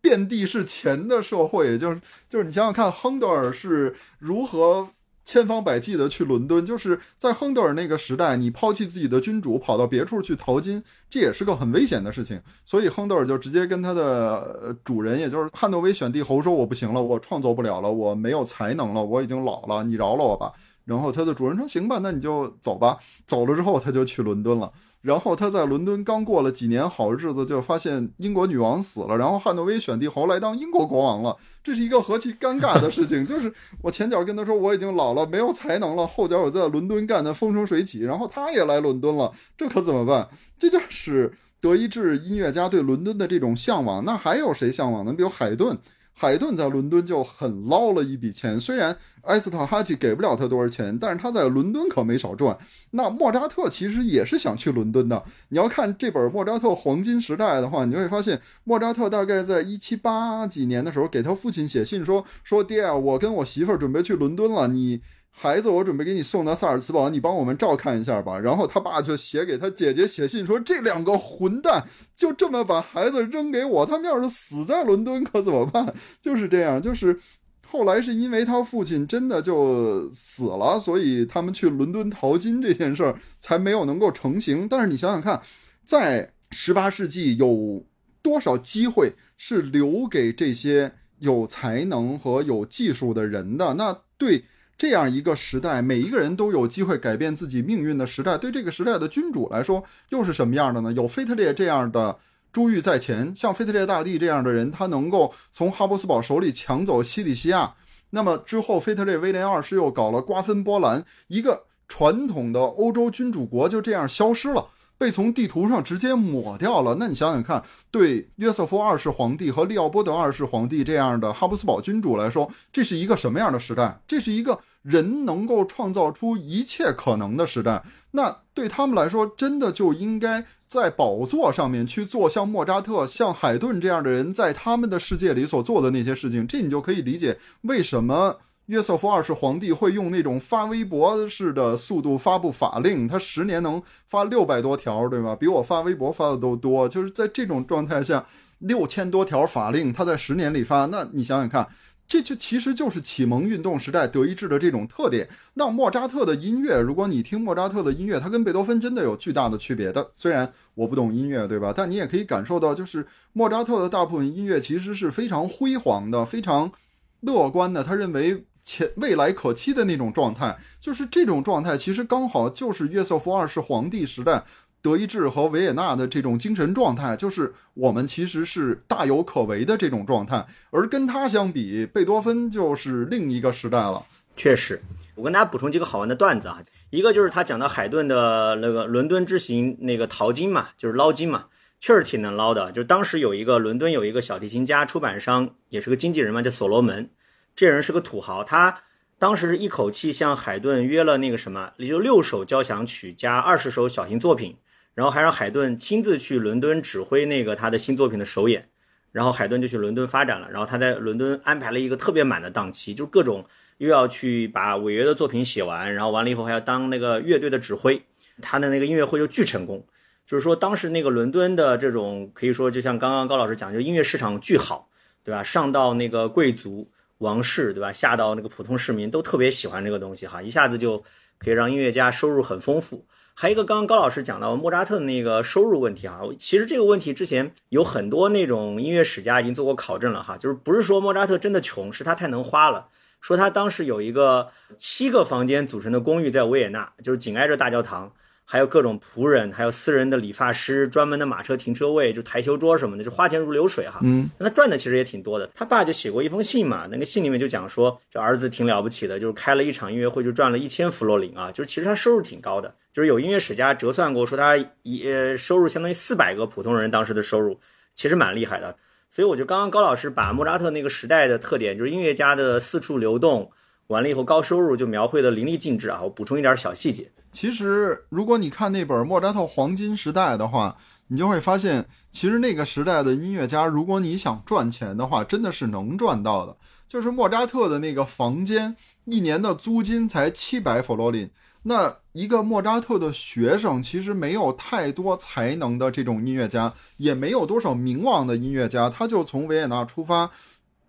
遍地是钱的社会。就是就是你想想看，亨德尔是如何。千方百计的去伦敦，就是在亨德尔那个时代，你抛弃自己的君主，跑到别处去淘金，这也是个很危险的事情。所以亨德尔就直接跟他的主人，也就是汉诺威选帝侯说：“我不行了，我创作不了了，我没有才能了，我已经老了，你饶了我吧。”然后他的主人说：“行吧，那你就走吧。”走了之后，他就去伦敦了。然后他在伦敦刚过了几年好日子，就发现英国女王死了，然后汉诺威选帝侯来当英国国王了。这是一个何其尴尬的事情！就是我前脚跟他说我已经老了，没有才能了，后脚我在伦敦干的风生水起，然后他也来伦敦了，这可怎么办？这就是德意志音乐家对伦敦的这种向往。那还有谁向往呢？比如海顿。海顿在伦敦就很捞了一笔钱，虽然埃斯塔哈奇给不了他多少钱，但是他在伦敦可没少赚。那莫扎特其实也是想去伦敦的。你要看这本《莫扎特黄金时代》的话，你会发现，莫扎特大概在一七八几年的时候给他父亲写信说：“说爹啊，我跟我媳妇儿准备去伦敦了，你。”孩子，我准备给你送到萨尔茨堡，你帮我们照看一下吧。然后他爸就写给他姐姐写信说：“这两个混蛋就这么把孩子扔给我，他们要是死在伦敦可怎么办？”就是这样，就是后来是因为他父亲真的就死了，所以他们去伦敦淘金这件事儿才没有能够成型。但是你想想看，在十八世纪有多少机会是留给这些有才能和有技术的人的？那对。这样一个时代，每一个人都有机会改变自己命运的时代，对这个时代的君主来说，又是什么样的呢？有腓特烈这样的珠玉在前，像腓特烈大帝这样的人，他能够从哈布斯堡手里抢走西里西亚。那么之后，腓特烈威廉二世又搞了瓜分波兰，一个传统的欧洲君主国就这样消失了，被从地图上直接抹掉了。那你想想看，对约瑟夫二世皇帝和利奥波德二世皇帝这样的哈布斯堡君主来说，这是一个什么样的时代？这是一个。人能够创造出一切可能的时代，那对他们来说，真的就应该在宝座上面去做像莫扎特、像海顿这样的人在他们的世界里所做的那些事情。这你就可以理解为什么约瑟夫二世皇帝会用那种发微博式的速度发布法令，他十年能发六百多条，对吧？比我发微博发的都多。就是在这种状态下，六千多条法令他在十年里发，那你想想看。这就其实就是启蒙运动时代德意志的这种特点。那莫扎特的音乐，如果你听莫扎特的音乐，它跟贝多芬真的有巨大的区别的。虽然我不懂音乐，对吧？但你也可以感受到，就是莫扎特的大部分音乐其实是非常辉煌的、非常乐观的。他认为前未来可期的那种状态，就是这种状态，其实刚好就是约瑟夫二世皇帝时代。德意志和维也纳的这种精神状态，就是我们其实是大有可为的这种状态，而跟他相比，贝多芬就是另一个时代了。确实，我跟大家补充几个好玩的段子啊，一个就是他讲到海顿的那个伦敦之行，那个淘金嘛，就是捞金嘛，确实挺能捞的。就当时有一个伦敦有一个小提琴家出版商，也是个经纪人嘛，叫所罗门，这人是个土豪，他。当时一口气向海顿约了那个什么，也就六首交响曲加二十首小型作品。然后还让海顿亲自去伦敦指挥那个他的新作品的首演，然后海顿就去伦敦发展了。然后他在伦敦安排了一个特别满的档期，就是各种又要去把违约的作品写完，然后完了以后还要当那个乐队的指挥。他的那个音乐会就巨成功，就是说当时那个伦敦的这种可以说就像刚刚高老师讲，就音乐市场巨好，对吧？上到那个贵族王室，对吧？下到那个普通市民都特别喜欢这个东西哈，一下子就可以让音乐家收入很丰富。还有一个，刚刚高老师讲到莫扎特的那个收入问题哈，其实这个问题之前有很多那种音乐史家已经做过考证了哈，就是不是说莫扎特真的穷，是他太能花了。说他当时有一个七个房间组成的公寓在维也纳，就是紧挨着大教堂。还有各种仆人，还有私人的理发师，专门的马车停车位，就台球桌什么的，就花钱如流水哈。嗯，那他赚的其实也挺多的。他爸就写过一封信嘛，那个信里面就讲说，这儿子挺了不起的，就是开了一场音乐会就赚了一千弗洛林啊，就是其实他收入挺高的。就是有音乐史家折算过，说他一呃收入相当于四百个普通人当时的收入，其实蛮厉害的。所以我觉得刚刚高老师把莫扎特那个时代的特点，就是音乐家的四处流动，完了以后高收入就描绘的淋漓尽致啊。我补充一点小细节。其实，如果你看那本《莫扎特黄金时代》的话，你就会发现，其实那个时代的音乐家，如果你想赚钱的话，真的是能赚到的。就是莫扎特的那个房间，一年的租金才七百弗罗林。那一个莫扎特的学生，其实没有太多才能的这种音乐家，也没有多少名望的音乐家，他就从维也纳出发。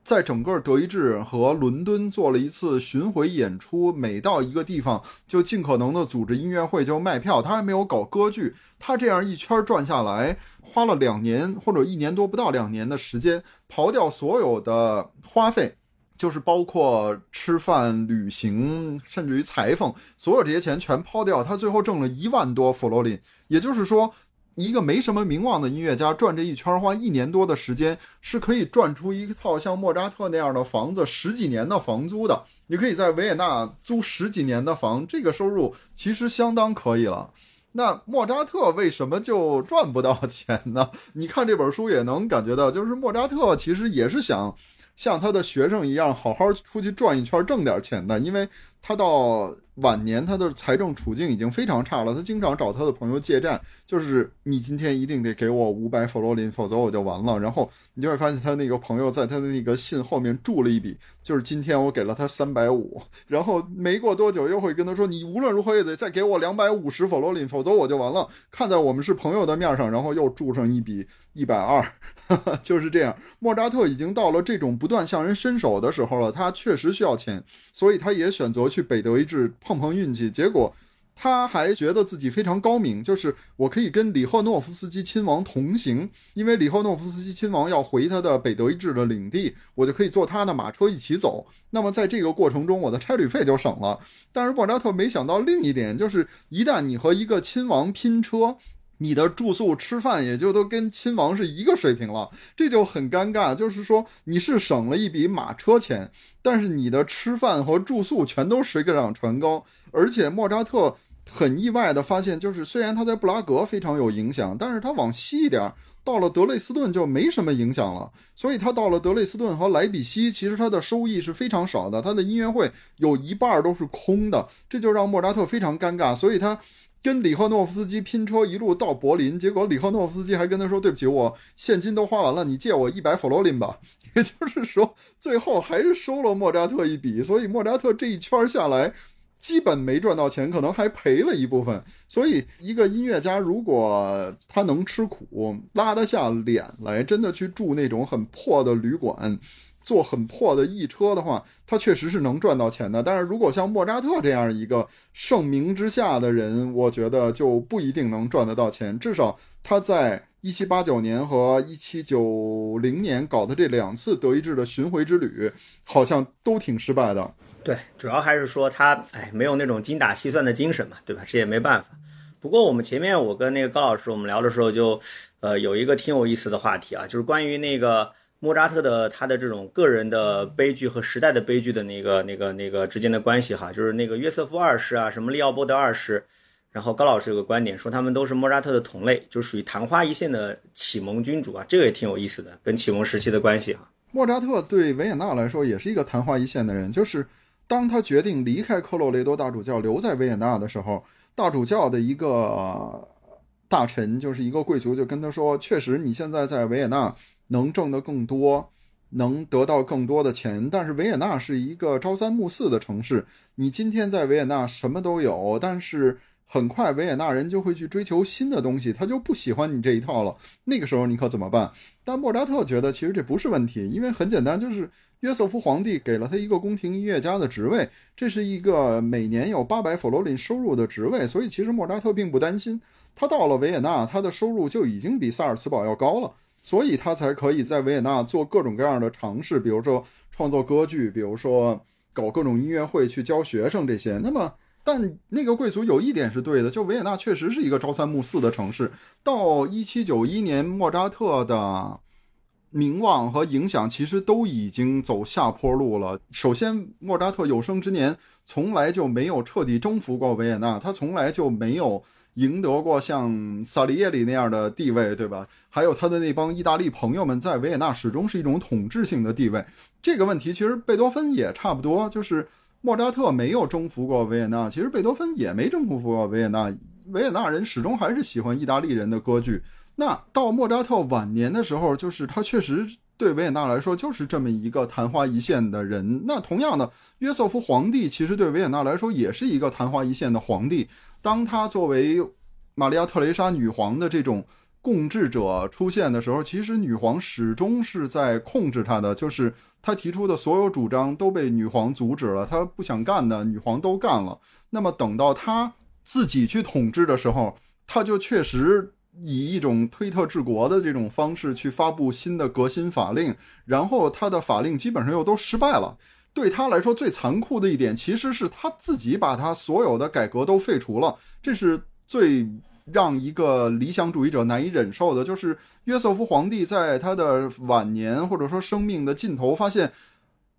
在整个德意志和伦敦做了一次巡回演出，每到一个地方就尽可能的组织音乐会，就卖票。他还没有搞歌剧，他这样一圈转下来，花了两年或者一年多不到两年的时间，刨掉所有的花费，就是包括吃饭、旅行，甚至于裁缝，所有这些钱全抛掉，他最后挣了一万多弗罗林。也就是说。一个没什么名望的音乐家转这一圈，花一年多的时间，是可以赚出一套像莫扎特那样的房子，十几年的房租的。你可以在维也纳租十几年的房，这个收入其实相当可以了。那莫扎特为什么就赚不到钱呢？你看这本书也能感觉到，就是莫扎特其实也是想像他的学生一样好好出去转一圈挣点钱的，因为他到。晚年他的财政处境已经非常差了，他经常找他的朋友借债，就是你今天一定得给我五百佛罗林，否则我就完了。然后你就会发现他那个朋友在他的那个信后面注了一笔，就是今天我给了他三百五，然后没过多久又会跟他说，你无论如何也得再给我两百五十佛罗林，否则我就完了。看在我们是朋友的面上，然后又注上一笔一百二，就是这样。莫扎特已经到了这种不断向人伸手的时候了，他确实需要钱，所以他也选择去北德意志。碰碰运气，结果他还觉得自己非常高明，就是我可以跟里赫诺夫斯基亲王同行，因为里赫诺夫斯基亲王要回他的北德意志的领地，我就可以坐他的马车一起走。那么在这个过程中，我的差旅费就省了。但是莫扎特没想到另一点，就是一旦你和一个亲王拼车。你的住宿吃饭也就都跟亲王是一个水平了，这就很尴尬。就是说你是省了一笔马车钱，但是你的吃饭和住宿全都水涨船高。而且莫扎特很意外的发现，就是虽然他在布拉格非常有影响，但是他往西一点到了德累斯顿就没什么影响了。所以他到了德累斯顿和莱比锡，其实他的收益是非常少的，他的音乐会有一半都是空的，这就让莫扎特非常尴尬。所以他。跟里赫诺夫斯基拼车一路到柏林，结果里赫诺夫斯基还跟他说：“对不起，我现金都花完了，你借我一百佛罗林吧。”也就是说，最后还是收了莫扎特一笔。所以莫扎特这一圈下来，基本没赚到钱，可能还赔了一部分。所以，一个音乐家如果他能吃苦，拉得下脸来，真的去住那种很破的旅馆。做很破的易车的话，他确实是能赚到钱的。但是如果像莫扎特这样一个盛名之下的人，我觉得就不一定能赚得到钱。至少他在一七八九年和一七九零年搞的这两次德意志的巡回之旅，好像都挺失败的。对，主要还是说他哎没有那种精打细算的精神嘛，对吧？这也没办法。不过我们前面我跟那个高老师我们聊的时候，就呃有一个挺有意思的话题啊，就是关于那个。莫扎特的他的这种个人的悲剧和时代的悲剧的那个、那个、那个之间的关系哈，就是那个约瑟夫二世啊，什么利奥波德二世，然后高老师有个观点说他们都是莫扎特的同类，就属于昙花一现的启蒙君主啊，这个也挺有意思的，跟启蒙时期的关系哈。莫扎特对维也纳来说也是一个昙花一现的人，就是当他决定离开克洛雷多大主教留在维也纳的时候，大主教的一个大臣就是一个贵族就跟他说，确实你现在在维也纳。能挣得更多，能得到更多的钱，但是维也纳是一个朝三暮四的城市。你今天在维也纳什么都有，但是很快维也纳人就会去追求新的东西，他就不喜欢你这一套了。那个时候你可怎么办？但莫扎特觉得其实这不是问题，因为很简单，就是约瑟夫皇帝给了他一个宫廷音乐家的职位，这是一个每年有八百佛罗林收入的职位，所以其实莫扎特并不担心。他到了维也纳，他的收入就已经比萨尔茨堡要高了。所以他才可以在维也纳做各种各样的尝试，比如说创作歌剧，比如说搞各种音乐会去教学生这些。那么，但那个贵族有一点是对的，就维也纳确实是一个朝三暮四的城市。到一七九一年，莫扎特的名望和影响其实都已经走下坡路了。首先，莫扎特有生之年从来就没有彻底征服过维也纳，他从来就没有。赢得过像萨利耶里那样的地位，对吧？还有他的那帮意大利朋友们在维也纳始终是一种统治性的地位。这个问题其实贝多芬也差不多，就是莫扎特没有征服过维也纳，其实贝多芬也没征服过维也纳。维也纳人始终还是喜欢意大利人的歌剧。那到莫扎特晚年的时候，就是他确实对维也纳来说就是这么一个昙花一现的人。那同样的，约瑟夫皇帝其实对维也纳来说也是一个昙花一现的皇帝。当他作为玛利亚特蕾莎女皇的这种共治者出现的时候，其实女皇始终是在控制他的，就是他提出的所有主张都被女皇阻止了，他不想干的女皇都干了。那么等到他自己去统治的时候，他就确实以一种推特治国的这种方式去发布新的革新法令，然后他的法令基本上又都失败了。对他来说最残酷的一点，其实是他自己把他所有的改革都废除了。这是最让一个理想主义者难以忍受的。就是约瑟夫皇帝在他的晚年或者说生命的尽头，发现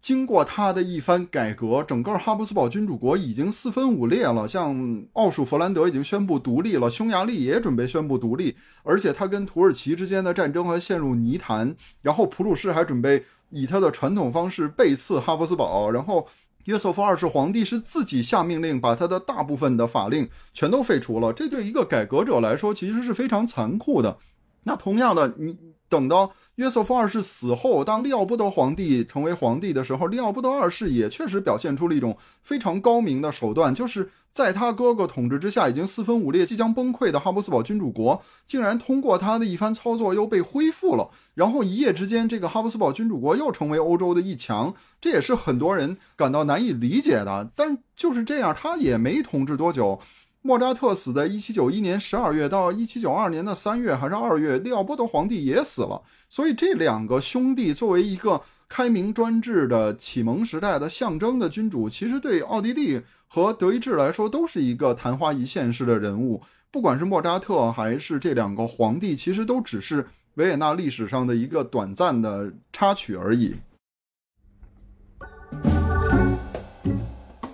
经过他的一番改革，整个哈布斯堡君主国已经四分五裂了。像奥数弗兰德已经宣布独立了，匈牙利也准备宣布独立，而且他跟土耳其之间的战争还陷入泥潭。然后普鲁士还准备。以他的传统方式背刺哈布斯堡，然后约瑟夫二世皇帝是自己下命令把他的大部分的法令全都废除了，这对一个改革者来说其实是非常残酷的。那同样的，你等到。约瑟夫二世死后，当利奥波德皇帝成为皇帝的时候，利奥波德二世也确实表现出了一种非常高明的手段，就是在他哥哥统治之下已经四分五裂、即将崩溃的哈布斯堡君主国，竟然通过他的一番操作又被恢复了，然后一夜之间，这个哈布斯堡君主国又成为欧洲的一强，这也是很多人感到难以理解的。但就是这样，他也没统治多久。莫扎特死在一七九一年十二月，到一七九二年的三月还是二月，利奥波德皇帝也死了。所以这两个兄弟作为一个开明专制的启蒙时代的象征的君主，其实对奥地利和德意志来说都是一个昙花一现式的人物。不管是莫扎特还是这两个皇帝，其实都只是维也纳历史上的一个短暂的插曲而已。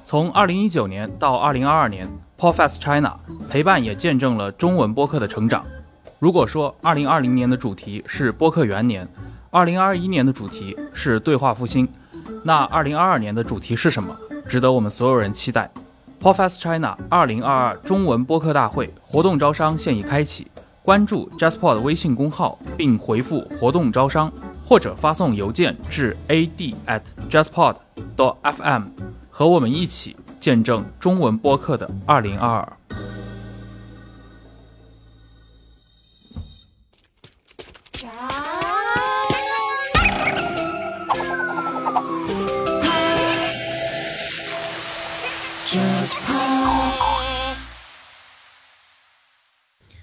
从二零一九年到二零二二年。Podfest China 陪伴也见证了中文播客的成长。如果说2020年的主题是播客元年，2021年的主题是对话复兴，那2022年的主题是什么？值得我们所有人期待。Podfest China 2022中文播客大会活动招商现已开启，关注 JustPod 微信公号并回复活动招商，或者发送邮件至 ad@justpod.fm，和我们一起。见证中文播客的二零二二。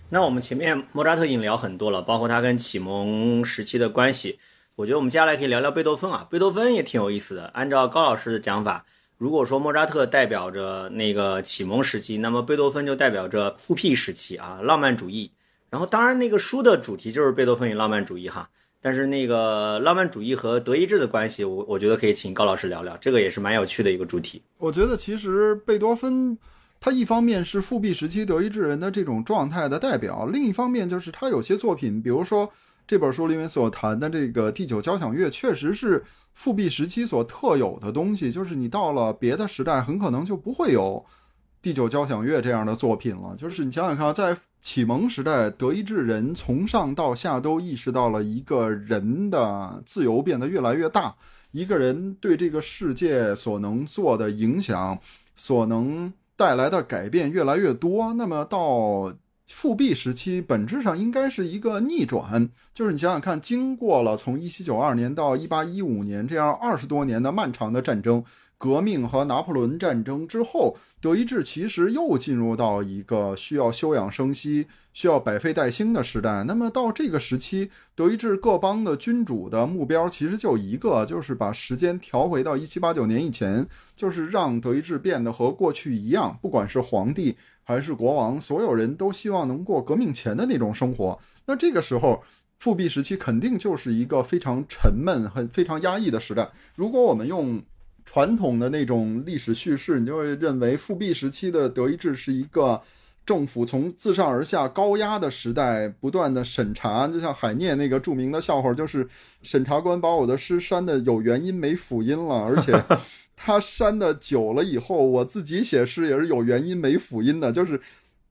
那我们前面莫扎特已经聊很多了，包括他跟启蒙时期的关系。我觉得我们接下来可以聊聊贝多芬啊，贝多芬也挺有意思的。按照高老师的讲法。如果说莫扎特代表着那个启蒙时期，那么贝多芬就代表着复辟时期啊，浪漫主义。然后，当然那个书的主题就是贝多芬与浪漫主义哈。但是那个浪漫主义和德意志的关系，我我觉得可以请高老师聊聊，这个也是蛮有趣的一个主题。我觉得其实贝多芬他一方面是复辟时期德意志人的这种状态的代表，另一方面就是他有些作品，比如说。这本书里面所谈的这个第九交响乐，确实是复辟时期所特有的东西。就是你到了别的时代，很可能就不会有第九交响乐这样的作品了。就是你想想看，在启蒙时代，德意志人从上到下都意识到了一个人的自由变得越来越大，一个人对这个世界所能做的影响，所能带来的改变越来越多。那么到复辟时期本质上应该是一个逆转，就是你想想看，经过了从一七九二年到一八一五年这样二十多年的漫长的战争、革命和拿破仑战争之后，德意志其实又进入到一个需要休养生息、需要百废待兴的时代。那么到这个时期，德意志各邦的君主的目标其实就一个，就是把时间调回到一七八九年以前，就是让德意志变得和过去一样，不管是皇帝。还是国王，所有人都希望能过革命前的那种生活。那这个时候，复辟时期肯定就是一个非常沉闷、很非常压抑的时代。如果我们用传统的那种历史叙事，你就会认为复辟时期的德意志是一个政府从自上而下高压的时代，不断的审查。就像海涅那个著名的笑话，就是审查官把我的诗删的有原因没辅音了，而且。他删的久了以后，我自己写诗也是有原因没辅音的，就是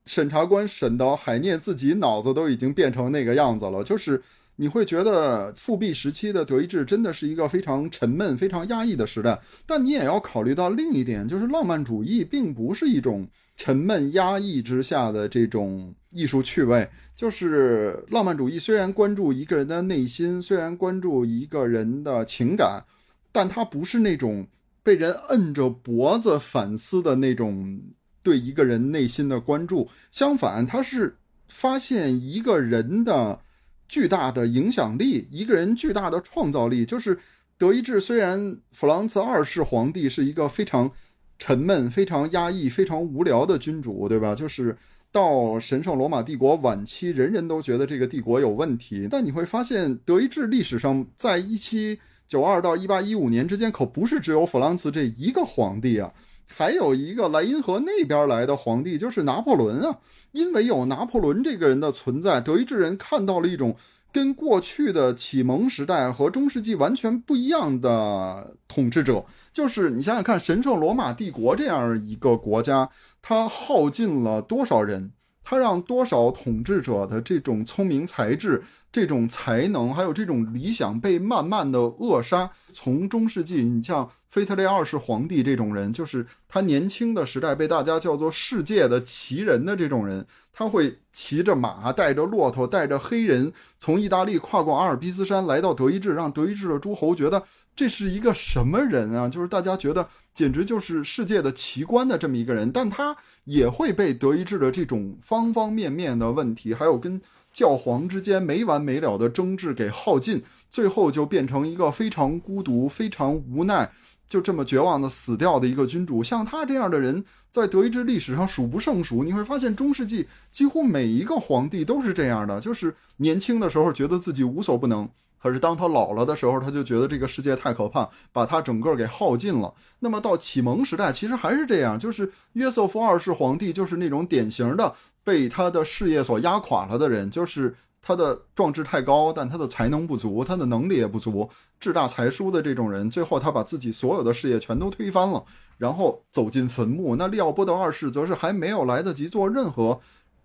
审查官审到海涅自己脑子都已经变成那个样子了。就是你会觉得复辟时期的德意志真的是一个非常沉闷、非常压抑的时代，但你也要考虑到另一点，就是浪漫主义并不是一种沉闷压抑之下的这种艺术趣味。就是浪漫主义虽然关注一个人的内心，虽然关注一个人的情感，但它不是那种。被人摁着脖子反思的那种对一个人内心的关注，相反，他是发现一个人的巨大的影响力，一个人巨大的创造力。就是德意志，虽然弗朗茨二世皇帝是一个非常沉闷、非常压抑、非常无聊的君主，对吧？就是到神圣罗马帝国晚期，人人都觉得这个帝国有问题。但你会发现，德意志历史上在一期。九二到一八一五年之间，可不是只有弗朗茨这一个皇帝啊，还有一个莱茵河那边来的皇帝，就是拿破仑啊。因为有拿破仑这个人的存在，德意志人看到了一种跟过去的启蒙时代和中世纪完全不一样的统治者。就是你想想看，神圣罗马帝国这样一个国家，它耗尽了多少人？他让多少统治者的这种聪明才智、这种才能，还有这种理想被慢慢的扼杀。从中世纪，你像腓特烈二世皇帝这种人，就是他年轻的时代被大家叫做世界的奇人的这种人，他会骑着马，带着骆驼，带着黑人，从意大利跨过阿尔卑斯山来到德意志，让德意志的诸侯觉得这是一个什么人啊？就是大家觉得简直就是世界的奇观的这么一个人，但他。也会被德意志的这种方方面面的问题，还有跟教皇之间没完没了的争执给耗尽，最后就变成一个非常孤独、非常无奈，就这么绝望的死掉的一个君主。像他这样的人，在德意志历史上数不胜数。你会发现，中世纪几乎每一个皇帝都是这样的，就是年轻的时候觉得自己无所不能。可是当他老了的时候，他就觉得这个世界太可怕，把他整个给耗尽了。那么到启蒙时代，其实还是这样，就是约瑟夫二世皇帝就是那种典型的被他的事业所压垮了的人，就是他的壮志太高，但他的才能不足，他的能力也不足，志大才疏的这种人，最后他把自己所有的事业全都推翻了，然后走进坟墓。那利奥波德二世则是还没有来得及做任何。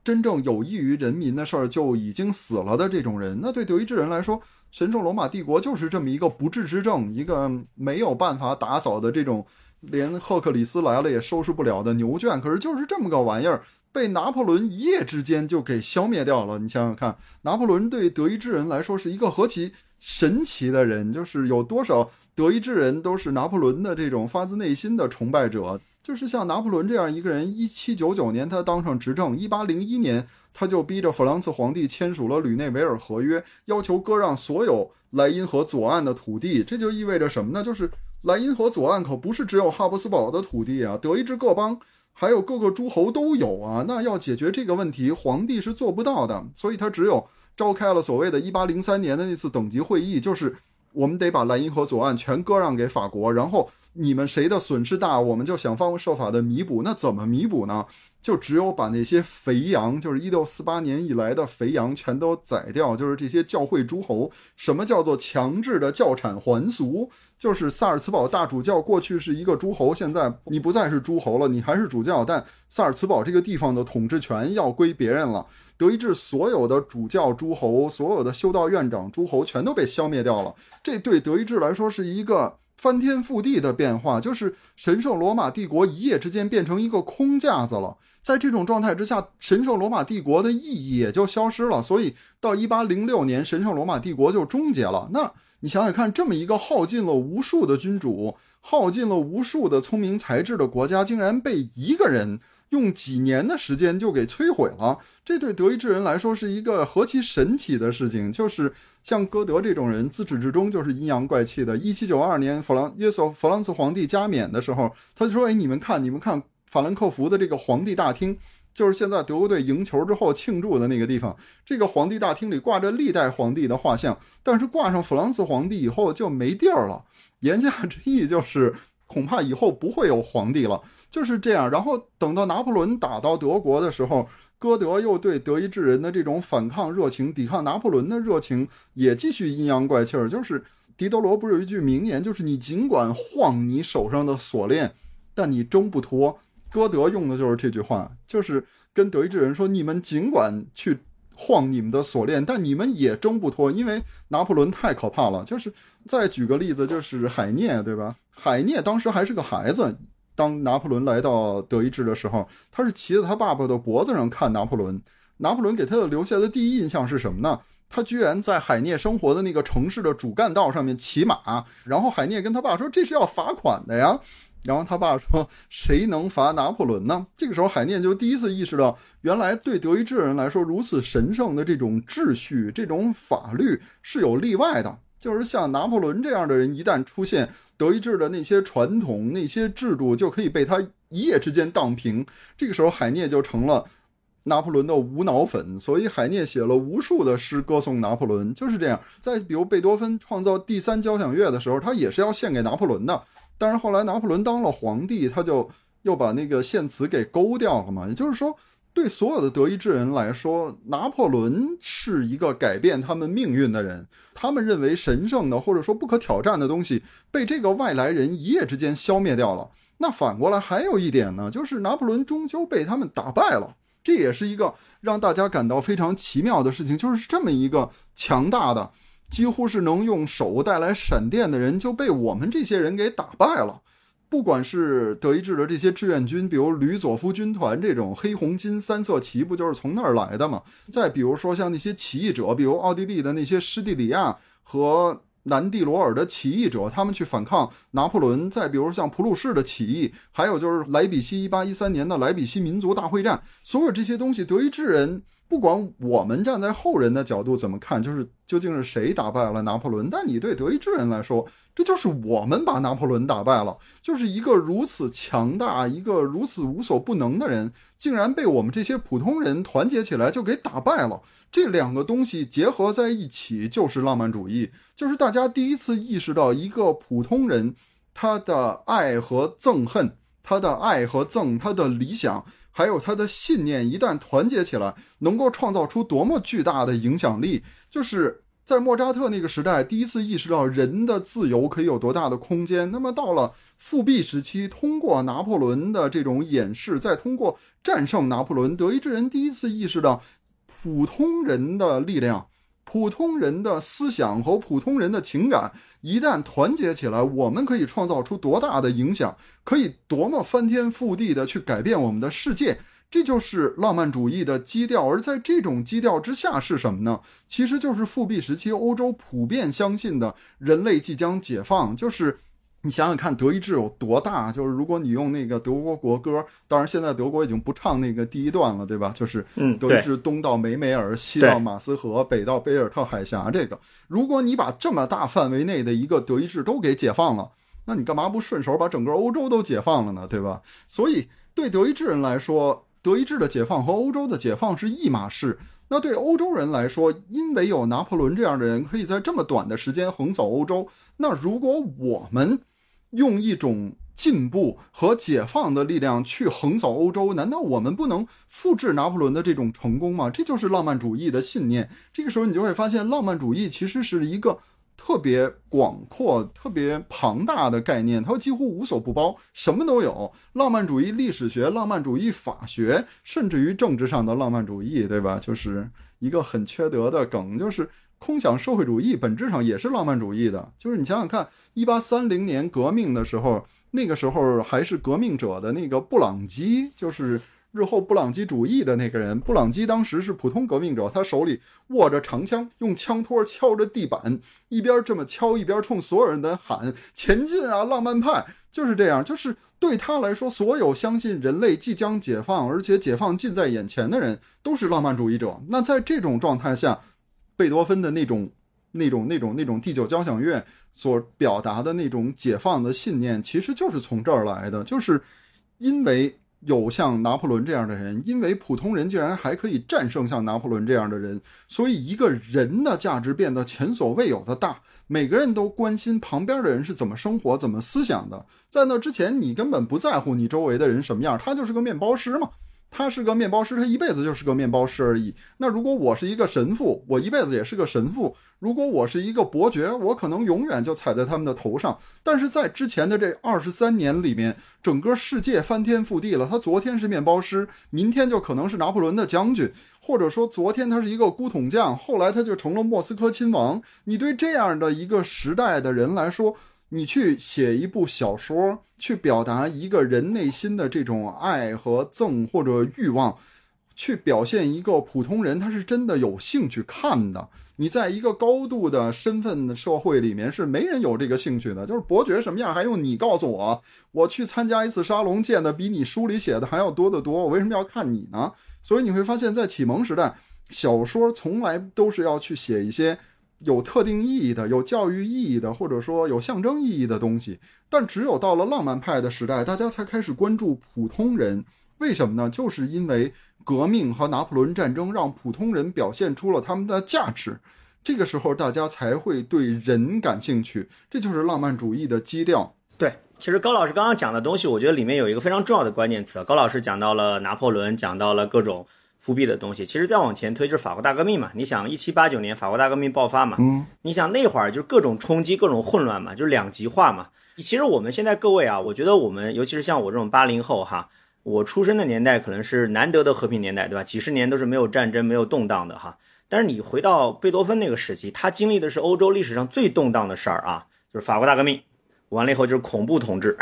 真正有益于人民的事儿就已经死了的这种人，那对德意志人来说，神圣罗马帝国就是这么一个不治之症，一个没有办法打扫的这种，连赫克里斯来了也收拾不了的牛圈。可是就是这么个玩意儿，被拿破仑一夜之间就给消灭掉了。你想想看，拿破仑对德意志人来说是一个何其神奇的人，就是有多少德意志人都是拿破仑的这种发自内心的崇拜者。就是像拿破仑这样一个人，一七九九年他当上执政，一八零一年他就逼着弗朗茨皇帝签署了《吕内维尔合约》，要求割让所有莱茵河左岸的土地。这就意味着什么呢？就是莱茵河左岸可不是只有哈布斯堡的土地啊，德意志各邦还有各个诸侯都有啊。那要解决这个问题，皇帝是做不到的，所以他只有召开了所谓的一八零三年的那次等级会议，就是我们得把莱茵河左岸全割让给法国，然后。你们谁的损失大，我们就想方设法的弥补。那怎么弥补呢？就只有把那些肥羊，就是一六四八年以来的肥羊，全都宰掉。就是这些教会诸侯。什么叫做强制的教产还俗？就是萨尔茨堡大主教过去是一个诸侯，现在你不再是诸侯了，你还是主教，但萨尔茨堡这个地方的统治权要归别人了。德意志所有的主教诸侯，所有的修道院长诸侯，全都被消灭掉了。这对德意志来说是一个。翻天覆地的变化，就是神圣罗马帝国一夜之间变成一个空架子了。在这种状态之下，神圣罗马帝国的意义也就消失了。所以到一八零六年，神圣罗马帝国就终结了。那你想想看，这么一个耗尽了无数的君主、耗尽了无数的聪明才智的国家，竟然被一个人。用几年的时间就给摧毁了，这对德意志人来说是一个何其神奇的事情。就是像歌德这种人，自始至终就是阴阳怪气的。一七九二年，弗朗约瑟弗朗茨皇帝加冕的时候，他就说：“哎，你们看，你们看，法兰克福的这个皇帝大厅，就是现在德国队赢球之后庆祝的那个地方。这个皇帝大厅里挂着历代皇帝的画像，但是挂上弗朗茨皇帝以后就没地儿了。言下之意就是，恐怕以后不会有皇帝了。”就是这样，然后等到拿破仑打到德国的时候，歌德又对德意志人的这种反抗热情、抵抗拿破仑的热情也继续阴阳怪气儿。就是狄德罗不是有一句名言，就是你尽管晃你手上的锁链，但你挣不脱。歌德用的就是这句话，就是跟德意志人说：你们尽管去晃你们的锁链，但你们也挣不脱，因为拿破仑太可怕了。就是再举个例子，就是海涅，对吧？海涅当时还是个孩子。当拿破仑来到德意志的时候，他是骑在他爸爸的脖子上看拿破仑。拿破仑给他留下的第一印象是什么呢？他居然在海涅生活的那个城市的主干道上面骑马。然后海涅跟他爸说：“这是要罚款的呀。”然后他爸说：“谁能罚拿破仑呢？”这个时候海涅就第一次意识到，原来对德意志人来说，如此神圣的这种秩序、这种法律是有例外的。就是像拿破仑这样的人一旦出现，德意志的那些传统、那些制度就可以被他一夜之间荡平。这个时候，海涅就成了拿破仑的无脑粉，所以海涅写了无数的诗歌颂拿破仑。就是这样。再比如贝多芬创造第三交响乐的时候，他也是要献给拿破仑的。但是后来拿破仑当了皇帝，他就又把那个献词给勾掉了嘛。也就是说。对所有的德意志人来说，拿破仑是一个改变他们命运的人。他们认为神圣的或者说不可挑战的东西被这个外来人一夜之间消灭掉了。那反过来还有一点呢，就是拿破仑终究被他们打败了。这也是一个让大家感到非常奇妙的事情，就是这么一个强大的，几乎是能用手带来闪电的人，就被我们这些人给打败了。不管是德意志的这些志愿军，比如吕佐夫军团这种黑红金三色旗，不就是从那儿来的吗？再比如说像那些起义者，比如奥地利的那些施蒂里亚和南蒂罗尔的起义者，他们去反抗拿破仑；再比如像普鲁士的起义，还有就是莱比锡一八一三年的莱比锡民族大会战，所有这些东西，德意志人。不管我们站在后人的角度怎么看，就是究竟是谁打败了拿破仑？但你对德意志人来说，这就是我们把拿破仑打败了，就是一个如此强大、一个如此无所不能的人，竟然被我们这些普通人团结起来就给打败了。这两个东西结合在一起，就是浪漫主义，就是大家第一次意识到一个普通人他的爱和憎恨，他的爱和憎，他的理想。还有他的信念，一旦团结起来，能够创造出多么巨大的影响力。就是在莫扎特那个时代，第一次意识到人的自由可以有多大的空间。那么到了复辟时期，通过拿破仑的这种演示，再通过战胜拿破仑，德意志人第一次意识到普通人的力量。普通人的思想和普通人的情感一旦团结起来，我们可以创造出多大的影响，可以多么翻天覆地的去改变我们的世界，这就是浪漫主义的基调。而在这种基调之下是什么呢？其实就是复辟时期欧洲普遍相信的人类即将解放，就是。你想想看，德意志有多大？就是如果你用那个德国国歌，当然现在德国已经不唱那个第一段了，对吧？就是德意志东到梅梅尔，西到马斯河，北到贝尔特海峡。这个，如果你把这么大范围内的一个德意志都给解放了，那你干嘛不顺手把整个欧洲都解放了呢？对吧？所以对德意志人来说，德意志的解放和欧洲的解放是一码事。那对欧洲人来说，因为有拿破仑这样的人可以在这么短的时间横扫欧洲，那如果我们用一种进步和解放的力量去横扫欧洲，难道我们不能复制拿破仑的这种成功吗？这就是浪漫主义的信念。这个时候，你就会发现，浪漫主义其实是一个特别广阔、特别庞大的概念，它几乎无所不包，什么都有。浪漫主义历史学、浪漫主义法学，甚至于政治上的浪漫主义，对吧？就是一个很缺德的梗，就是。空想社会主义本质上也是浪漫主义的，就是你想想看，一八三零年革命的时候，那个时候还是革命者的那个布朗基，就是日后布朗基主义的那个人。布朗基当时是普通革命者，他手里握着长枪，用枪托敲着地板，一边这么敲，一边冲所有人的喊“前进啊，浪漫派”，就是这样。就是对他来说，所有相信人类即将解放，而且解放近在眼前的人，都是浪漫主义者。那在这种状态下，贝多芬的那种、那种、那种、那种第九交响乐所表达的那种解放的信念，其实就是从这儿来的。就是因为有像拿破仑这样的人，因为普通人竟然还可以战胜像拿破仑这样的人，所以一个人的价值变得前所未有的大。每个人都关心旁边的人是怎么生活、怎么思想的。在那之前，你根本不在乎你周围的人什么样，他就是个面包师嘛。他是个面包师，他一辈子就是个面包师而已。那如果我是一个神父，我一辈子也是个神父。如果我是一个伯爵，我可能永远就踩在他们的头上。但是在之前的这二十三年里面，整个世界翻天覆地了。他昨天是面包师，明天就可能是拿破仑的将军，或者说昨天他是一个孤统将，后来他就成了莫斯科亲王。你对这样的一个时代的人来说，你去写一部小说，去表达一个人内心的这种爱和憎或者欲望，去表现一个普通人，他是真的有兴趣看的。你在一个高度的身份的社会里面，是没人有这个兴趣的。就是伯爵什么样，还用你告诉我？我去参加一次沙龙，见的比你书里写的还要多得多。我为什么要看你呢？所以你会发现在启蒙时代，小说从来都是要去写一些。有特定意义的、有教育意义的，或者说有象征意义的东西，但只有到了浪漫派的时代，大家才开始关注普通人。为什么呢？就是因为革命和拿破仑战争让普通人表现出了他们的价值，这个时候大家才会对人感兴趣。这就是浪漫主义的基调。对，其实高老师刚刚讲的东西，我觉得里面有一个非常重要的关键词。高老师讲到了拿破仑，讲到了各种复辟的东西。其实再往前推就是法国大革命嘛。你想，一七八九年法国大革命爆发嘛，嗯，你想那会儿就是各种冲击、各种混乱嘛，就是两极化嘛。其实我们现在各位啊，我觉得我们尤其是像我这种八零后哈，我出生的年代可能是难得的和平年代，对吧？几十年都是没有战争、没有动荡的哈。但是你回到贝多芬那个时期，他经历的是欧洲历史上最动荡的事儿啊，就是法国大革命，完了以后就是恐怖统治。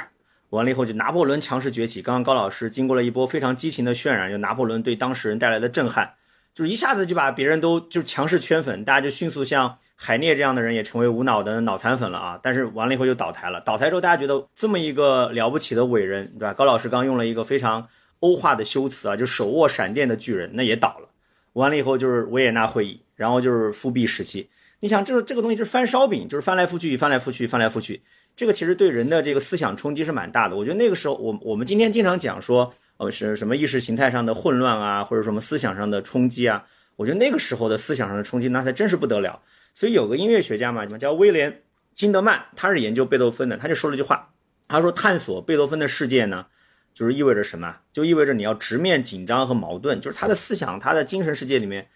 完了以后，就拿破仑强势崛起。刚刚高老师经过了一波非常激情的渲染，就拿破仑对当事人带来的震撼，就是一下子就把别人都就强势圈粉，大家就迅速像海涅这样的人也成为无脑的脑残粉了啊！但是完了以后就倒台了，倒台之后大家觉得这么一个了不起的伟人，对吧？高老师刚用了一个非常欧化的修辞啊，就手握闪电的巨人，那也倒了。完了以后就是维也纳会议，然后就是复辟时期。你想，这个这个东西就是翻烧饼，就是翻来覆去，翻来覆去，翻来覆去。这个其实对人的这个思想冲击是蛮大的。我觉得那个时候，我我们今天经常讲说，呃，是什么意识形态上的混乱啊，或者什么思想上的冲击啊。我觉得那个时候的思想上的冲击，那才真是不得了。所以有个音乐学家嘛，叫威廉金德曼，他是研究贝多芬的，他就说了句话，他说探索贝多芬的世界呢，就是意味着什么？就意味着你要直面紧张和矛盾，就是他的思想，他的精神世界里面。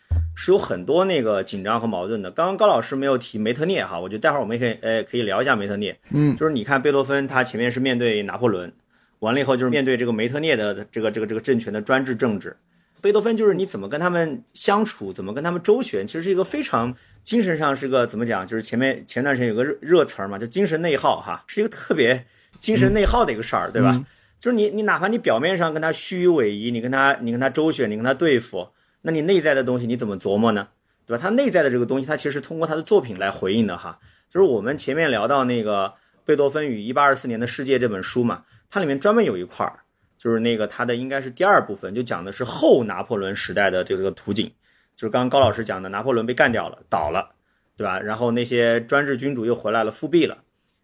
是有很多那个紧张和矛盾的。刚刚高老师没有提梅特涅哈，我觉得待会儿我们可以呃可以聊一下梅特涅。嗯，就是你看贝多芬他前面是面对拿破仑，完了以后就是面对这个梅特涅的这个这个这个政权的专制政治。贝多芬就是你怎么跟他们相处，怎么跟他们周旋，其实是一个非常精神上是个怎么讲？就是前面前段时间有个热热词儿嘛，就精神内耗哈，是一个特别精神内耗的一个事儿，对吧？就是你你哪怕你表面上跟他虚与委蛇，你跟他你跟他周旋，你跟他对付。那你内在的东西你怎么琢磨呢？对吧？他内在的这个东西，他其实是通过他的作品来回应的哈。就是我们前面聊到那个贝多芬与一八二四年的世界这本书嘛，它里面专门有一块儿，就是那个他的应该是第二部分，就讲的是后拿破仑时代的这个这个图景。就是刚刚高老师讲的，拿破仑被干掉了，倒了，对吧？然后那些专制君主又回来了，复辟了。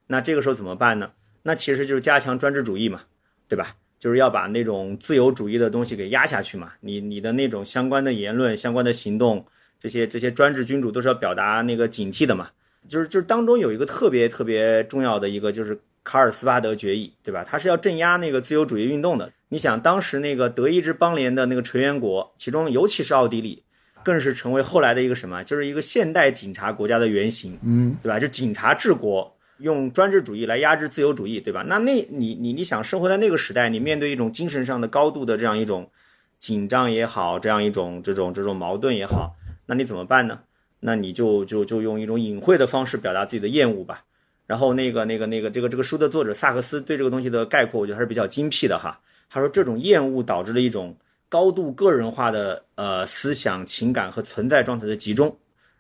那这个时候怎么办呢？那其实就是加强专制主义嘛，对吧？就是要把那种自由主义的东西给压下去嘛，你你的那种相关的言论、相关的行动，这些这些专制君主都是要表达那个警惕的嘛。就是就是当中有一个特别特别重要的一个，就是卡尔斯巴德决议，对吧？他是要镇压那个自由主义运动的。你想当时那个德意志邦联的那个成员国，其中尤其是奥地利，更是成为后来的一个什么，就是一个现代警察国家的原型，嗯，对吧？就警察治国。用专制主义来压制自由主义，对吧？那那你你你想生活在那个时代，你面对一种精神上的高度的这样一种紧张也好，这样一种这种这种矛盾也好，那你怎么办呢？那你就就就用一种隐晦的方式表达自己的厌恶吧。然后那个那个那个这个这个书的作者萨克斯对这个东西的概括，我觉得还是比较精辟的哈。他说这种厌恶导致了一种高度个人化的呃思想情感和存在状态的集中。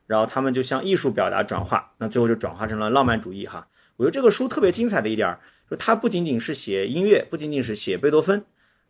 然后他们就向艺术表达转化，那最后就转化成了浪漫主义哈。我觉得这个书特别精彩的一点，就他不仅仅是写音乐，不仅仅是写贝多芬，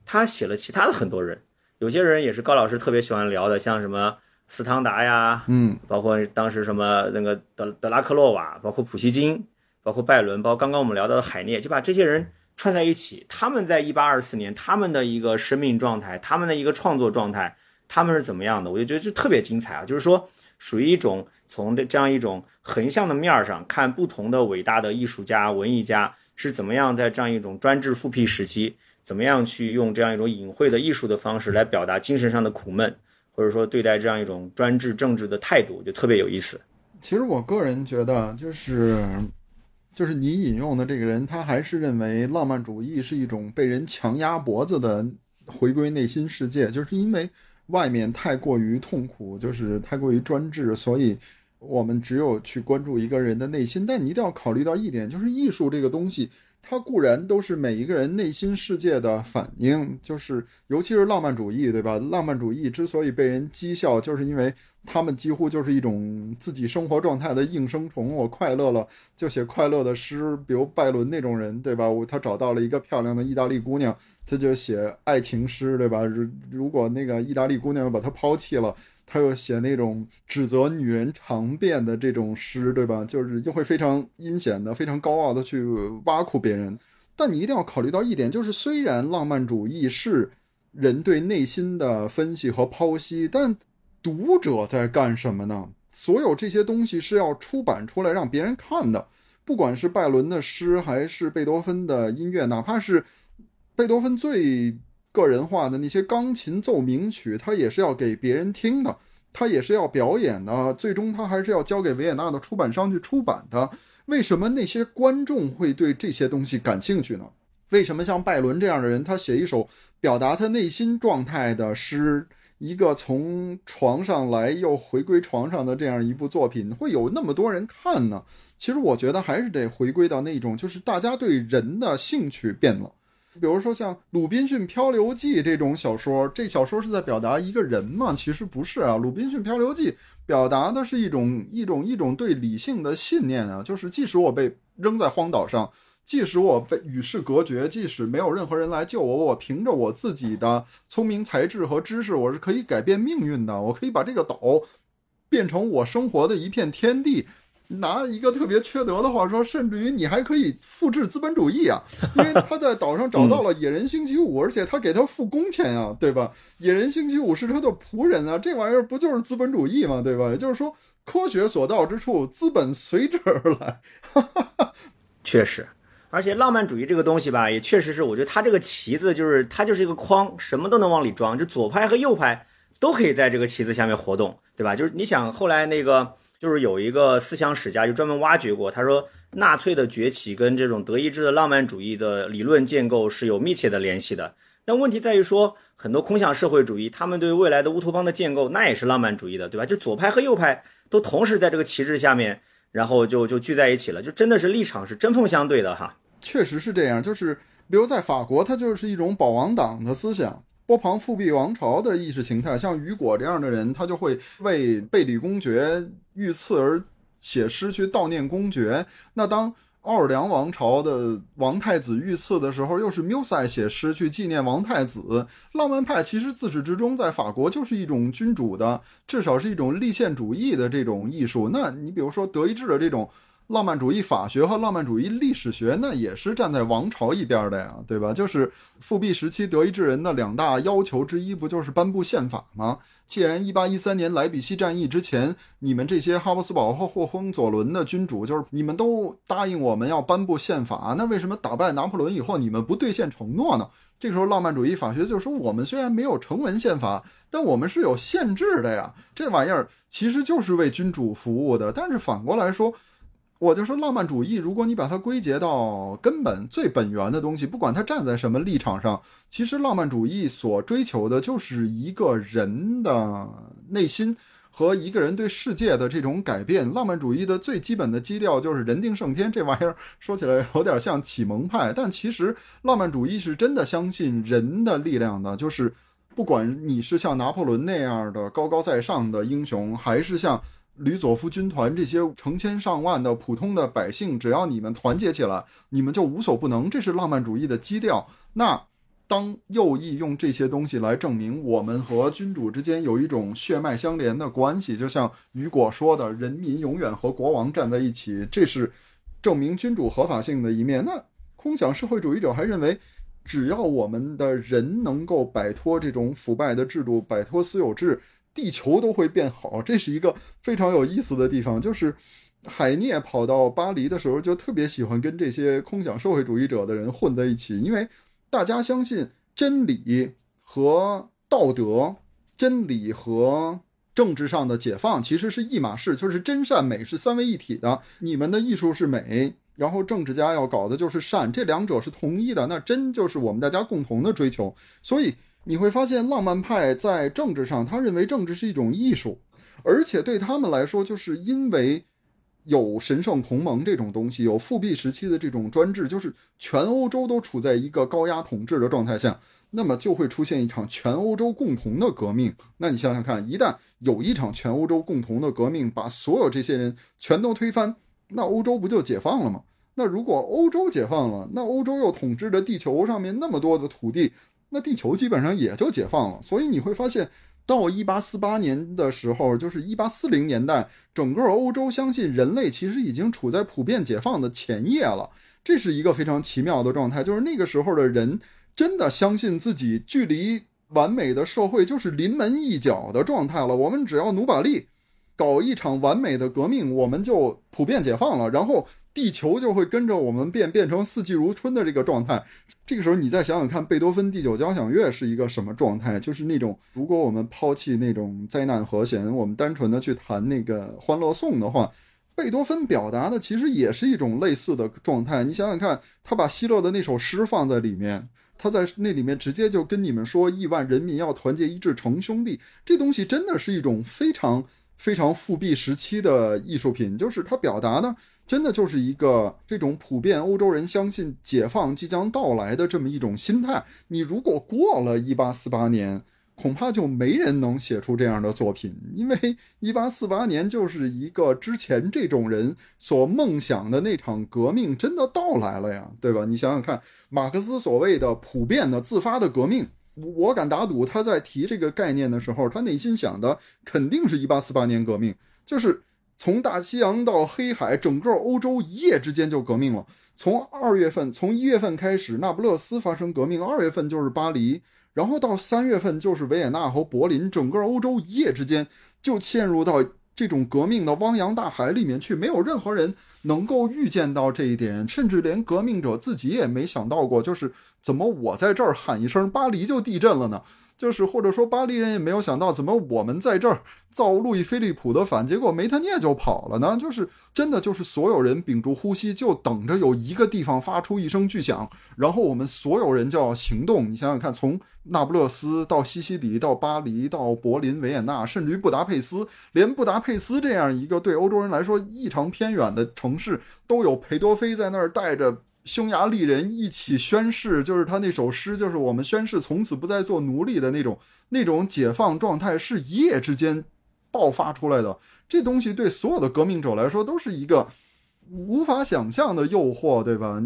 他写了其他的很多人，有些人也是高老师特别喜欢聊的，像什么斯汤达呀，嗯，包括当时什么那个德德拉克洛瓦，包括普希金，包括拜伦，包括刚刚我们聊到的海涅，就把这些人串在一起，他们在一八二四年他们的一个生命状态，他们的一个创作状态，他们是怎么样的？我就觉得就特别精彩啊，就是说。属于一种从这这样一种横向的面上看，不同的伟大的艺术家、文艺家是怎么样在这样一种专制复辟时期，怎么样去用这样一种隐晦的艺术的方式来表达精神上的苦闷，或者说对待这样一种专制政治的态度，就特别有意思。其实我个人觉得，就是就是你引用的这个人，他还是认为浪漫主义是一种被人强压脖子的回归内心世界，就是因为。外面太过于痛苦，就是太过于专制，所以我们只有去关注一个人的内心。但你一定要考虑到一点，就是艺术这个东西。它固然都是每一个人内心世界的反应，就是尤其是浪漫主义，对吧？浪漫主义之所以被人讥笑，就是因为他们几乎就是一种自己生活状态的应声虫。我快乐了就写快乐的诗，比如拜伦那种人，对吧？我他找到了一个漂亮的意大利姑娘，他就写爱情诗，对吧？如如果那个意大利姑娘又把他抛弃了。他又写那种指责女人长辫的这种诗，对吧？就是就会非常阴险的、非常高傲的去挖苦别人。但你一定要考虑到一点，就是虽然浪漫主义是人对内心的分析和剖析，但读者在干什么呢？所有这些东西是要出版出来让别人看的，不管是拜伦的诗，还是贝多芬的音乐，哪怕是贝多芬最个人化的那些钢琴奏鸣曲，他也是要给别人听的，他也是要表演的，最终他还是要交给维也纳的出版商去出版的。为什么那些观众会对这些东西感兴趣呢？为什么像拜伦这样的人，他写一首表达他内心状态的诗，一个从床上来又回归床上的这样一部作品，会有那么多人看呢？其实我觉得还是得回归到那种，就是大家对人的兴趣变了。比如说像《鲁滨逊漂流记》这种小说，这小说是在表达一个人吗？其实不是啊，《鲁滨逊漂流记》表达的是一种一种一种对理性的信念啊，就是即使我被扔在荒岛上。即使我被与世隔绝，即使没有任何人来救我，我凭着我自己的聪明才智和知识，我是可以改变命运的。我可以把这个岛变成我生活的一片天地。拿一个特别缺德的话说，甚至于你还可以复制资本主义啊！因为他在岛上找到了野人星期五，而且他给他付工钱啊，对吧？野人星期五是他的仆人啊，这玩意儿不就是资本主义嘛？对吧？也就是说，科学所到之处，资本随之而来。确实。而且浪漫主义这个东西吧，也确实是，我觉得它这个旗子就是它就是一个框，什么都能往里装，就左派和右派都可以在这个旗子下面活动，对吧？就是你想后来那个就是有一个思想史家就专门挖掘过，他说纳粹的崛起跟这种德意志的浪漫主义的理论建构是有密切的联系的。但问题在于说，很多空想社会主义，他们对未来的乌托邦的建构，那也是浪漫主义的，对吧？就左派和右派都同时在这个旗帜下面。然后就就聚在一起了，就真的是立场是针锋相对的哈。确实是这样，就是比如在法国，它就是一种保王党的思想，波旁复辟王朝的意识形态。像雨果这样的人，他就会为贝里公爵遇刺而写诗去悼念公爵。那当奥尔良王朝的王太子遇刺的时候，又是缪塞写诗去纪念王太子。浪漫派其实自始至终在法国就是一种君主的，至少是一种立宪主义的这种艺术。那你比如说德意志的这种浪漫主义法学和浪漫主义历史学，那也是站在王朝一边的呀，对吧？就是复辟时期德意志人的两大要求之一，不就是颁布宪法吗？既然一八一三年莱比锡战役之前，你们这些哈布斯堡和霍亨佐伦的君主，就是你们都答应我们要颁布宪法，那为什么打败拿破仑以后，你们不兑现承诺呢？这个时候，浪漫主义法学就说：我们虽然没有成文宪法，但我们是有限制的呀。这玩意儿其实就是为君主服务的。但是反过来说。我就说，浪漫主义，如果你把它归结到根本最本源的东西，不管它站在什么立场上，其实浪漫主义所追求的就是一个人的内心和一个人对世界的这种改变。浪漫主义的最基本的基调就是人定胜天，这玩意儿说起来有点像启蒙派，但其实浪漫主义是真的相信人的力量的，就是不管你是像拿破仑那样的高高在上的英雄，还是像。吕佐夫军团这些成千上万的普通的百姓，只要你们团结起来，你们就无所不能。这是浪漫主义的基调。那当右翼用这些东西来证明我们和君主之间有一种血脉相连的关系，就像雨果说的“人民永远和国王站在一起”，这是证明君主合法性的一面。那空想社会主义者还认为，只要我们的人能够摆脱这种腐败的制度，摆脱私有制。地球都会变好，这是一个非常有意思的地方。就是海涅跑到巴黎的时候，就特别喜欢跟这些空想社会主义者的人混在一起，因为大家相信真理和道德、真理和政治上的解放其实是一码事，就是真善美是三位一体的。你们的艺术是美，然后政治家要搞的就是善，这两者是统一的。那真就是我们大家共同的追求，所以。你会发现，浪漫派在政治上，他认为政治是一种艺术，而且对他们来说，就是因为有神圣同盟这种东西，有复辟时期的这种专制，就是全欧洲都处在一个高压统治的状态下，那么就会出现一场全欧洲共同的革命。那你想想看，一旦有一场全欧洲共同的革命，把所有这些人全都推翻，那欧洲不就解放了吗？那如果欧洲解放了，那欧洲又统治着地球上面那么多的土地。那地球基本上也就解放了，所以你会发现，到一八四八年的时候，就是一八四零年代，整个欧洲相信人类其实已经处在普遍解放的前夜了。这是一个非常奇妙的状态，就是那个时候的人真的相信自己距离完美的社会就是临门一脚的状态了。我们只要努把力，搞一场完美的革命，我们就普遍解放了。然后。地球就会跟着我们变，变成四季如春的这个状态。这个时候，你再想想看，贝多芬第九交响乐是一个什么状态？就是那种，如果我们抛弃那种灾难和弦，我们单纯的去弹那个欢乐颂的话，贝多芬表达的其实也是一种类似的状态。你想想看，他把希勒的那首诗放在里面。他在那里面直接就跟你们说，亿万人民要团结一致成兄弟，这东西真的是一种非常非常复辟时期的艺术品，就是他表达的，真的就是一个这种普遍欧洲人相信解放即将到来的这么一种心态。你如果过了一八四八年。恐怕就没人能写出这样的作品，因为一八四八年就是一个之前这种人所梦想的那场革命真的到来了呀，对吧？你想想看，马克思所谓的普遍的自发的革命，我敢打赌他在提这个概念的时候，他内心想的肯定是一八四八年革命，就是从大西洋到黑海，整个欧洲一夜之间就革命了。从二月份，从一月份开始，那不勒斯发生革命，二月份就是巴黎。然后到三月份就是维也纳和柏林，整个欧洲一夜之间就陷入到这种革命的汪洋大海里面去，没有任何人能够预见到这一点，甚至连革命者自己也没想到过，就是怎么我在这儿喊一声巴黎就地震了呢？就是或者说巴黎人也没有想到，怎么我们在这儿造路易菲利普的反，结果梅特涅就跑了呢？就是真的就是所有人屏住呼吸，就等着有一个地方发出一声巨响，然后我们所有人就要行动。你想想看，从那不勒斯到西西里到巴黎到柏林维也纳，甚至于布达佩斯，连布达佩斯这样一个对欧洲人来说异常偏远的城市，都有裴多菲在那儿带着。匈牙利人一起宣誓，就是他那首诗，就是我们宣誓从此不再做奴隶的那种那种解放状态，是一夜之间爆发出来的。这东西对所有的革命者来说都是一个无法想象的诱惑，对吧？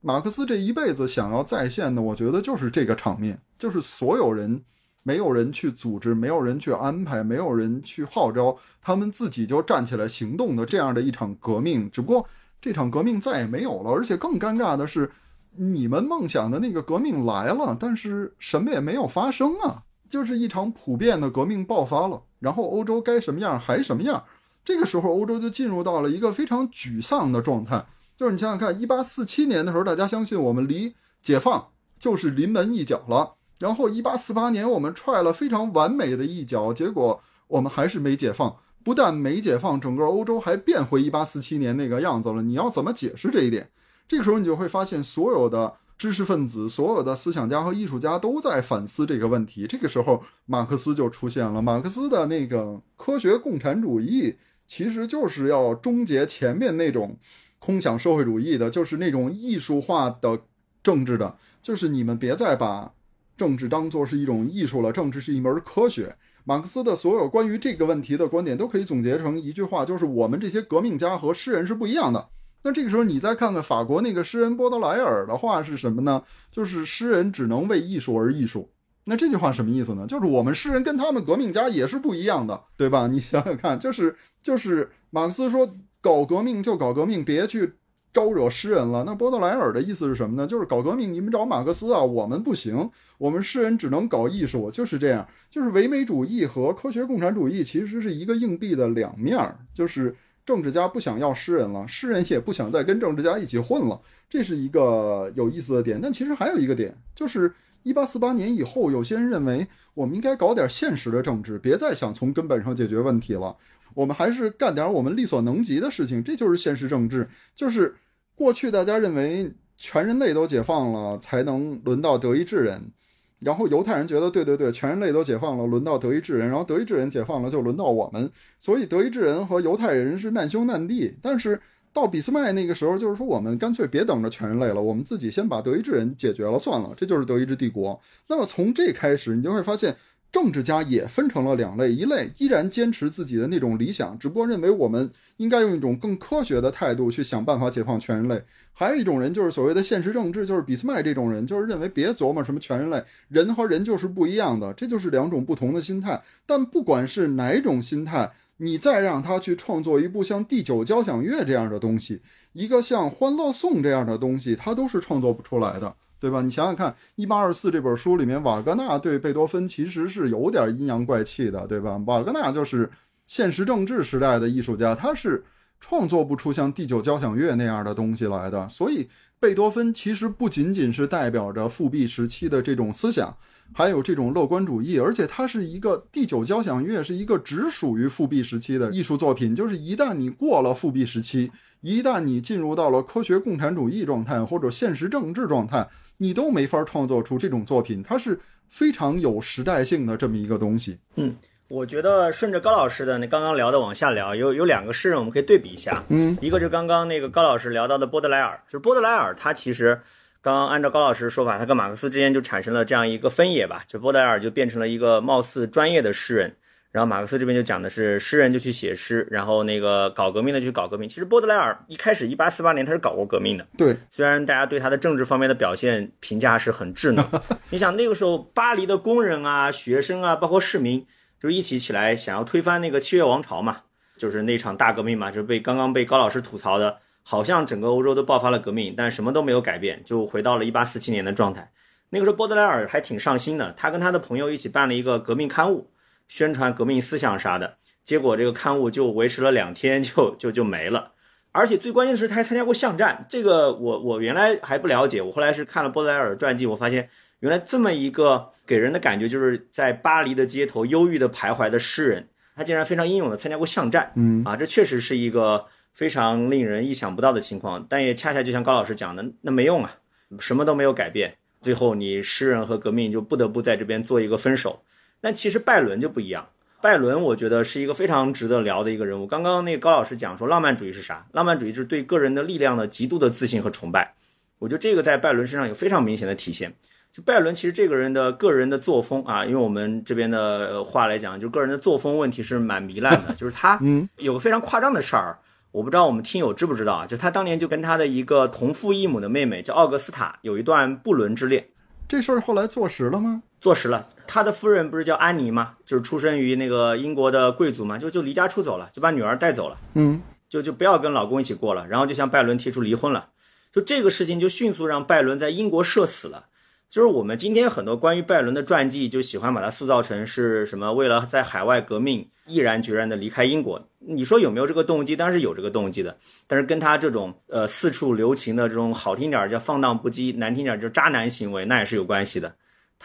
马克思这一辈子想要再现的，我觉得就是这个场面，就是所有人没有人去组织，没有人去安排，没有人去号召，他们自己就站起来行动的这样的一场革命，只不过。这场革命再也没有了，而且更尴尬的是，你们梦想的那个革命来了，但是什么也没有发生啊！就是一场普遍的革命爆发了，然后欧洲该什么样还什么样。这个时候，欧洲就进入到了一个非常沮丧的状态。就是你想想看，一八四七年的时候，大家相信我们离解放就是临门一脚了，然后一八四八年我们踹了非常完美的一脚，结果我们还是没解放。不但没解放，整个欧洲还变回一八四七年那个样子了。你要怎么解释这一点？这个时候你就会发现，所有的知识分子、所有的思想家和艺术家都在反思这个问题。这个时候，马克思就出现了。马克思的那个科学共产主义，其实就是要终结前面那种空想社会主义的，就是那种艺术化的政治的，就是你们别再把政治当做是一种艺术了，政治是一门科学。马克思的所有关于这个问题的观点都可以总结成一句话，就是我们这些革命家和诗人是不一样的。那这个时候，你再看看法国那个诗人波德莱尔的话是什么呢？就是诗人只能为艺术而艺术。那这句话什么意思呢？就是我们诗人跟他们革命家也是不一样的，对吧？你想想看，就是就是马克思说搞革命就搞革命，别去。招惹诗人了，那波德莱尔的意思是什么呢？就是搞革命，你们找马克思啊，我们不行，我们诗人只能搞艺术，就是这样。就是唯美主义和科学共产主义其实是一个硬币的两面儿，就是政治家不想要诗人了，诗人也不想再跟政治家一起混了，这是一个有意思的点。但其实还有一个点，就是一八四八年以后，有些人认为我们应该搞点现实的政治，别再想从根本上解决问题了。我们还是干点我们力所能及的事情，这就是现实政治。就是过去大家认为全人类都解放了才能轮到德意志人，然后犹太人觉得对对对，全人类都解放了轮到德意志人，然后德意志人解放了就轮到我们，所以德意志人和犹太人是难兄难弟。但是到俾斯麦那个时候，就是说我们。干脆别等着全人类了，我们。自己先把德意志人解决了算了，这就是德意志帝国。那么从这开始，你就会发现。政治家也分成了两类，一类依然坚持自己的那种理想，只不过认为我们应该用一种更科学的态度去想办法解放全人类；还有一种人就是所谓的现实政治，就是俾斯麦这种人，就是认为别琢磨什么全人类，人和人就是不一样的，这就是两种不同的心态。但不管是哪种心态，你再让他去创作一部像《第九交响乐》这样的东西，一个像《欢乐颂》这样的东西，他都是创作不出来的。对吧？你想想看，《一八二四》这本书里面，瓦格纳对贝多芬其实是有点阴阳怪气的，对吧？瓦格纳就是现实政治时代的艺术家，他是创作不出像第九交响乐那样的东西来的。所以，贝多芬其实不仅仅是代表着复辟时期的这种思想，还有这种乐观主义，而且它是一个第九交响乐是一个只属于复辟时期的艺术作品。就是一旦你过了复辟时期，一旦你进入到了科学共产主义状态或者现实政治状态，你都没法创作出这种作品。它是非常有时代性的这么一个东西。嗯，我觉得顺着高老师的那刚刚聊的往下聊，有有两个诗人我们可以对比一下。嗯，一个就刚刚那个高老师聊到的波德莱尔，就是波德莱尔他其实刚刚按照高老师说法，他跟马克思之间就产生了这样一个分野吧，就波德莱尔就变成了一个貌似专业的诗人。然后马克思这边就讲的是诗人就去写诗，然后那个搞革命的去搞革命。其实波德莱尔一开始一八四八年他是搞过革命的，对，虽然大家对他的政治方面的表现评价是很稚嫩。你想那个时候巴黎的工人啊、学生啊，包括市民，就是一起起来想要推翻那个七月王朝嘛，就是那场大革命嘛，就是被刚刚被高老师吐槽的，好像整个欧洲都爆发了革命，但什么都没有改变，就回到了一八四七年的状态。那个时候波德莱尔还挺上心的，他跟他的朋友一起办了一个革命刊物。宣传革命思想啥的，结果这个刊物就维持了两天，就就就没了。而且最关键的是，他还参加过巷战。这个我我原来还不了解，我后来是看了波莱尔的传记，我发现原来这么一个给人的感觉就是在巴黎的街头忧郁的徘徊的诗人，他竟然非常英勇的参加过巷战。嗯啊，这确实是一个非常令人意想不到的情况。但也恰恰就像高老师讲的，那没用啊，什么都没有改变。最后你诗人和革命就不得不在这边做一个分手。但其实拜伦就不一样，拜伦我觉得是一个非常值得聊的一个人物。刚刚那个高老师讲说，浪漫主义是啥？浪漫主义就是对个人的力量的极度的自信和崇拜。我觉得这个在拜伦身上有非常明显的体现。就拜伦其实这个人的个人的作风啊，因为我们这边的话来讲，就个人的作风问题是蛮糜烂的。就是他 有个非常夸张的事儿，我不知道我们听友知不知道啊？就他当年就跟他的一个同父异母的妹妹叫奥格斯塔有一段不伦之恋。这事儿后来坐实了吗？坐实了。他的夫人不是叫安妮吗？就是出身于那个英国的贵族嘛，就就离家出走了，就把女儿带走了，嗯，就就不要跟老公一起过了，然后就向拜伦提出离婚了。就这个事情就迅速让拜伦在英国社死了。就是我们今天很多关于拜伦的传记，就喜欢把他塑造成是什么为了在海外革命，毅然决然的离开英国。你说有没有这个动机？当然是有这个动机的。但是跟他这种呃四处留情的这种好听点叫放荡不羁，难听点就渣男行为，那也是有关系的。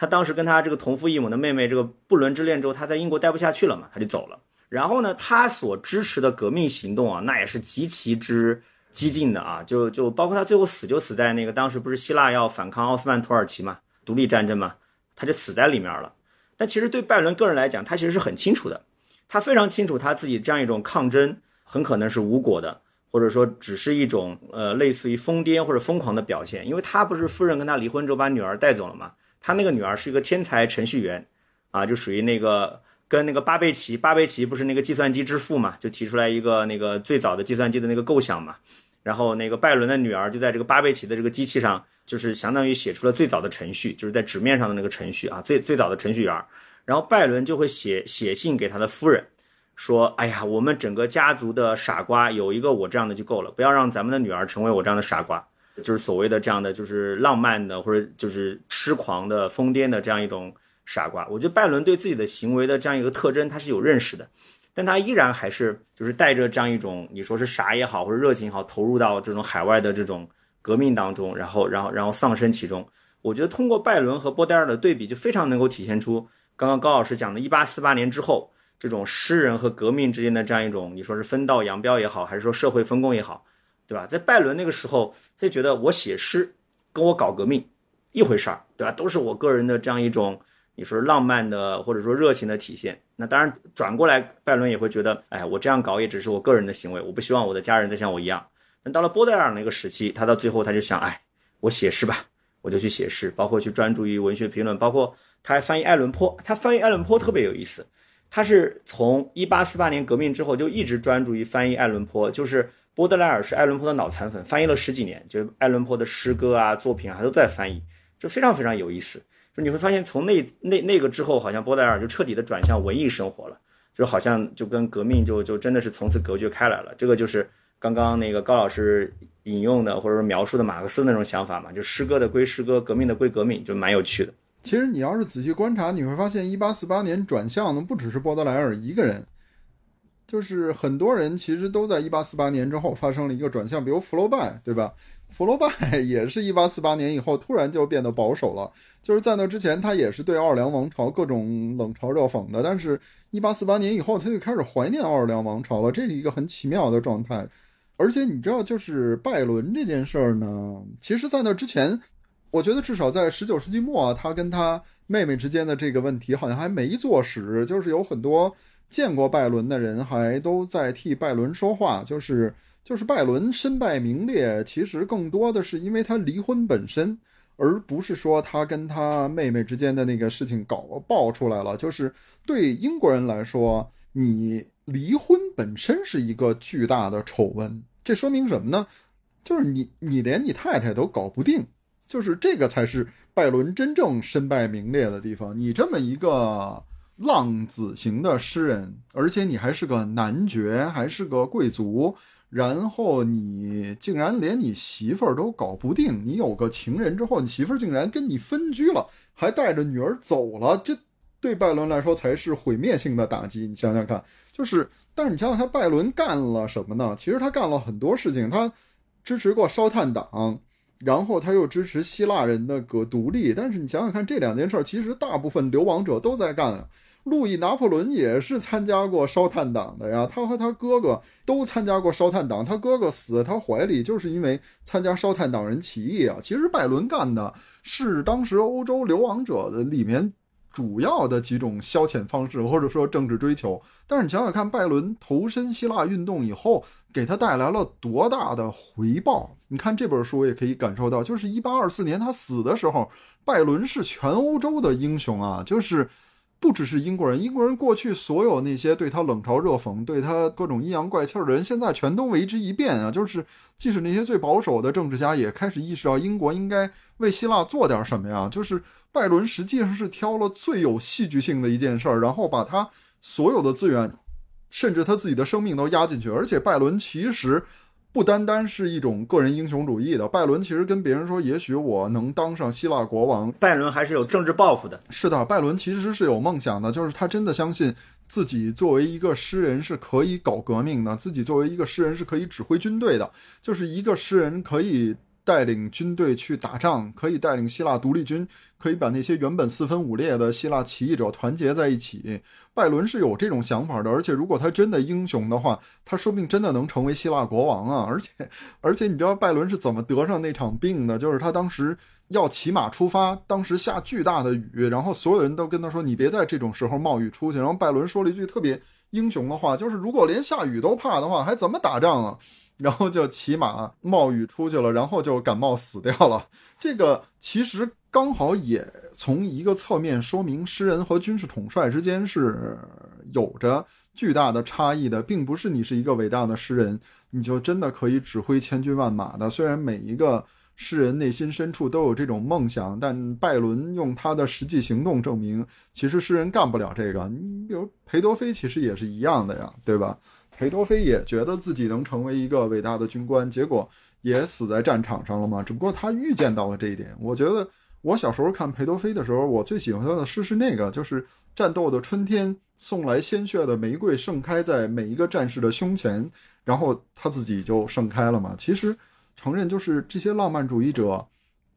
他当时跟他这个同父异母的妹妹这个不伦之恋之后，他在英国待不下去了嘛，他就走了。然后呢，他所支持的革命行动啊，那也是极其之激进的啊，就就包括他最后死就死在那个当时不是希腊要反抗奥斯曼土耳其嘛，独立战争嘛，他就死在里面了。但其实对拜伦个人来讲，他其实是很清楚的，他非常清楚他自己这样一种抗争很可能是无果的，或者说只是一种呃类似于疯癫或者疯狂的表现，因为他不是夫人跟他离婚之后把女儿带走了嘛。他那个女儿是一个天才程序员，啊，就属于那个跟那个巴贝奇，巴贝奇不是那个计算机之父嘛，就提出来一个那个最早的计算机的那个构想嘛。然后那个拜伦的女儿就在这个巴贝奇的这个机器上，就是相当于写出了最早的程序，就是在纸面上的那个程序啊，最最早的程序员。然后拜伦就会写写信给他的夫人，说：“哎呀，我们整个家族的傻瓜有一个我这样的就够了，不要让咱们的女儿成为我这样的傻瓜。”就是所谓的这样的，就是浪漫的或者就是痴狂的、疯癫的这样一种傻瓜。我觉得拜伦对自己的行为的这样一个特征，他是有认识的，但他依然还是就是带着这样一种你说是傻也好或者热情也好，投入到这种海外的这种革命当中，然后然后然后丧生其中。我觉得通过拜伦和波德尔的对比，就非常能够体现出刚刚高老师讲的1848年之后这种诗人和革命之间的这样一种你说是分道扬镳也好，还是说社会分工也好。对吧？在拜伦那个时候，他就觉得我写诗跟我搞革命一回事儿，对吧？都是我个人的这样一种，你说浪漫的或者说热情的体现。那当然转过来，拜伦也会觉得，哎，我这样搞也只是我个人的行为，我不希望我的家人再像我一样。那到了波德尔那个时期，他到最后他就想，哎，我写诗吧，我就去写诗，包括去专注于文学评论，包括他还翻译爱伦坡。他翻译爱伦坡特别有意思，他是从一八四八年革命之后就一直专注于翻译爱伦坡，就是。波德莱尔是爱伦坡的脑残粉，翻译了十几年，就爱伦坡的诗歌啊、作品啊，他都在翻译，就非常非常有意思。就你会发现，从那那那个之后，好像波德莱尔就彻底的转向文艺生活了，就好像就跟革命就就真的是从此隔绝开来了。这个就是刚刚那个高老师引用的或者说描述的马克思那种想法嘛，就诗歌的归诗歌，革命的归革命，就蛮有趣的。其实你要是仔细观察，你会发现，一八四八年转向的不只是波德莱尔一个人。就是很多人其实都在一八四八年之后发生了一个转向，比如福楼拜，对吧？福楼拜也是一八四八年以后突然就变得保守了，就是在那之前他也是对奥尔良王朝各种冷嘲热讽的，但是一八四八年以后他就开始怀念奥尔良王朝了，这是一个很奇妙的状态。而且你知道，就是拜伦这件事儿呢，其实在那之前，我觉得至少在十九世纪末，他跟他妹妹之间的这个问题好像还没坐实，就是有很多见过拜伦的人还都在替拜伦说话，就是就是拜伦身败名裂，其实更多的是因为他离婚本身，而不是说他跟他妹妹之间的那个事情搞爆出来了。就是对英国人来说，你离婚本身是一个巨大的丑闻。这说明什么呢？就是你，你连你太太都搞不定，就是这个才是拜伦真正身败名裂的地方。你这么一个浪子型的诗人，而且你还是个男爵，还是个贵族，然后你竟然连你媳妇儿都搞不定。你有个情人之后，你媳妇儿竟然跟你分居了，还带着女儿走了，这对拜伦来说才是毁灭性的打击。你想想看，就是。但是你想想，他拜伦干了什么呢？其实他干了很多事情，他支持过烧炭党，然后他又支持希腊人的个独立。但是你想想看，这两件事儿其实大部分流亡者都在干。路易拿破仑也是参加过烧炭党的呀，他和他哥哥都参加过烧炭党。他哥哥死在他怀里，就是因为参加烧炭党人起义啊。其实拜伦干的是当时欧洲流亡者的里面。主要的几种消遣方式，或者说政治追求，但是你想想看，拜伦投身希腊运动以后，给他带来了多大的回报？你看这本书也可以感受到，就是一八二四年他死的时候，拜伦是全欧洲的英雄啊，就是不只是英国人，英国人过去所有那些对他冷嘲热讽、对他各种阴阳怪气的人，现在全都为之一变啊！就是即使那些最保守的政治家也开始意识到，英国应该为希腊做点什么呀，就是。拜伦实际上是挑了最有戏剧性的一件事儿，然后把他所有的资源，甚至他自己的生命都压进去。而且拜伦其实不单单是一种个人英雄主义的，拜伦其实跟别人说，也许我能当上希腊国王。拜伦还是有政治抱负的。是的，拜伦其实是有梦想的，就是他真的相信自己作为一个诗人是可以搞革命的，自己作为一个诗人是可以指挥军队的，就是一个诗人可以。带领军队去打仗，可以带领希腊独立军，可以把那些原本四分五裂的希腊起义者团结在一起。拜伦是有这种想法的，而且如果他真的英雄的话，他说不定真的能成为希腊国王啊！而且，而且你知道拜伦是怎么得上那场病的？就是他当时要骑马出发，当时下巨大的雨，然后所有人都跟他说：“你别在这种时候冒雨出去。”然后拜伦说了一句特别英雄的话，就是：“如果连下雨都怕的话，还怎么打仗啊？”然后就骑马冒雨出去了，然后就感冒死掉了。这个其实刚好也从一个侧面说明，诗人和军事统帅之间是有着巨大的差异的，并不是你是一个伟大的诗人，你就真的可以指挥千军万马的。虽然每一个诗人内心深处都有这种梦想，但拜伦用他的实际行动证明，其实诗人干不了这个。你比如裴多菲，其实也是一样的呀，对吧？裴多菲也觉得自己能成为一个伟大的军官，结果也死在战场上了嘛。只不过他预见到了这一点。我觉得我小时候看裴多菲的时候，我最喜欢他的诗是那个，就是战斗的春天送来鲜血的玫瑰盛开在每一个战士的胸前，然后他自己就盛开了嘛。其实承认就是这些浪漫主义者，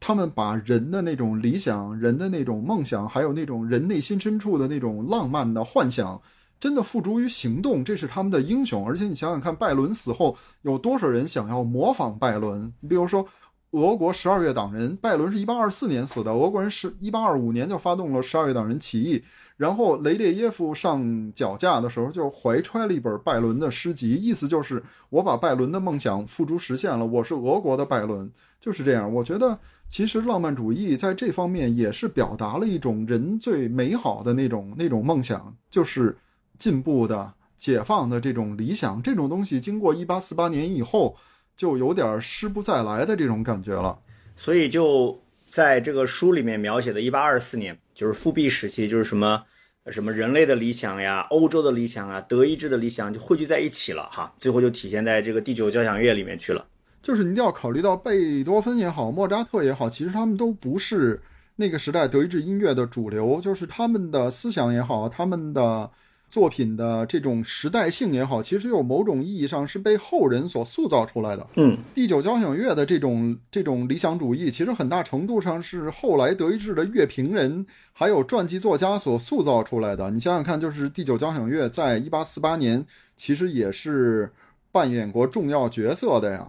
他们把人的那种理想、人的那种梦想，还有那种人内心深处的那种浪漫的幻想。真的付诸于行动，这是他们的英雄。而且你想想看，拜伦死后有多少人想要模仿拜伦？你比如说，俄国十二月党人，拜伦是一八二四年死的，俄国人是一八二五年就发动了十二月党人起义。然后雷列耶夫上绞架的时候，就怀揣了一本拜伦的诗集，意思就是我把拜伦的梦想付诸实现了，我是俄国的拜伦，就是这样。我觉得其实浪漫主义在这方面也是表达了一种人最美好的那种那种梦想，就是。进步的、解放的这种理想，这种东西经过一八四八年以后，就有点失不再来的这种感觉了。所以就在这个书里面描写的一八二四年，就是复辟时期，就是什么什么人类的理想呀、欧洲的理想啊、德意志的理想就汇聚在一起了哈，最后就体现在这个第九交响乐里面去了。就是你一定要考虑到贝多芬也好，莫扎特也好，其实他们都不是那个时代德意志音乐的主流，就是他们的思想也好，他们的。作品的这种时代性也好，其实有某种意义上是被后人所塑造出来的。嗯，第九交响乐的这种这种理想主义，其实很大程度上是后来德意志的乐评人还有传记作家所塑造出来的。你想想看，就是第九交响乐在一八四八年，其实也是扮演过重要角色的呀。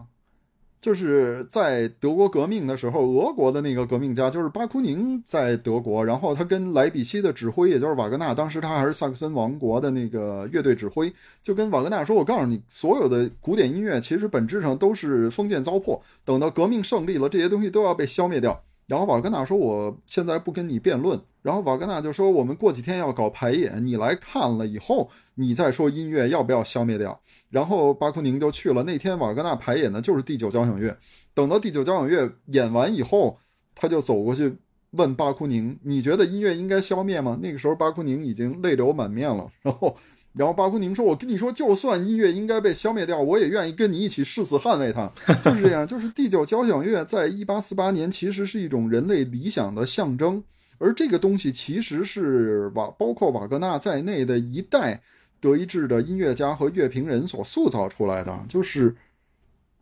就是在德国革命的时候，俄国的那个革命家就是巴库宁在德国，然后他跟莱比锡的指挥，也就是瓦格纳，当时他还是萨克森王国的那个乐队指挥，就跟瓦格纳说：“我告诉你，所有的古典音乐其实本质上都是封建糟粕，等到革命胜利了，这些东西都要被消灭掉。”然后瓦格纳说：“我现在不跟你辩论。”然后瓦格纳就说：“我们过几天要搞排演，你来看了以后，你再说音乐要不要消灭掉。”然后巴库宁就去了。那天瓦格纳排演的就是第九交响乐。等到第九交响乐演完以后，他就走过去问巴库宁：“你觉得音乐应该消灭吗？”那个时候巴库宁已经泪流满面了。然后，然后巴库宁说：“我跟你说，就算音乐应该被消灭掉，我也愿意跟你一起誓死捍卫它。”就是这样。就是第九交响乐在一八四八年其实是一种人类理想的象征。而这个东西其实是瓦，包括瓦格纳在内的一代德意志的音乐家和乐评人所塑造出来的。就是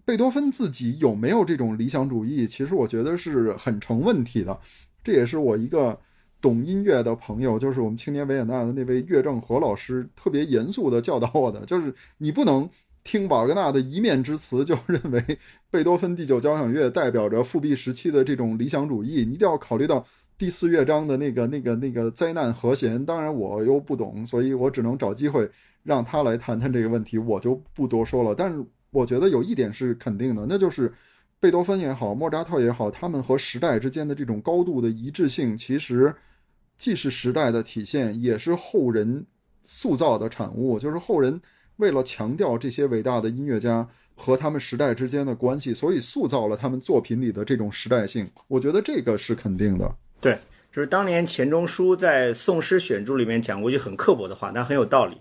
贝多芬自己有没有这种理想主义，其实我觉得是很成问题的。这也是我一个懂音乐的朋友，就是我们青年维也纳的那位岳正和老师，特别严肃的教导我的，就是你不能听瓦格纳的一面之词就认为贝多芬第九交响乐代表着复辟时期的这种理想主义，你一定要考虑到。第四乐章的那个、那个、那个灾难和弦，当然我又不懂，所以我只能找机会让他来谈谈这个问题，我就不多说了。但是我觉得有一点是肯定的，那就是贝多芬也好，莫扎特也好，他们和时代之间的这种高度的一致性，其实既是时代的体现，也是后人塑造的产物。就是后人为了强调这些伟大的音乐家和他们时代之间的关系，所以塑造了他们作品里的这种时代性。我觉得这个是肯定的。对，就是当年钱钟书在《宋诗选注》里面讲过一句很刻薄的话，但很有道理。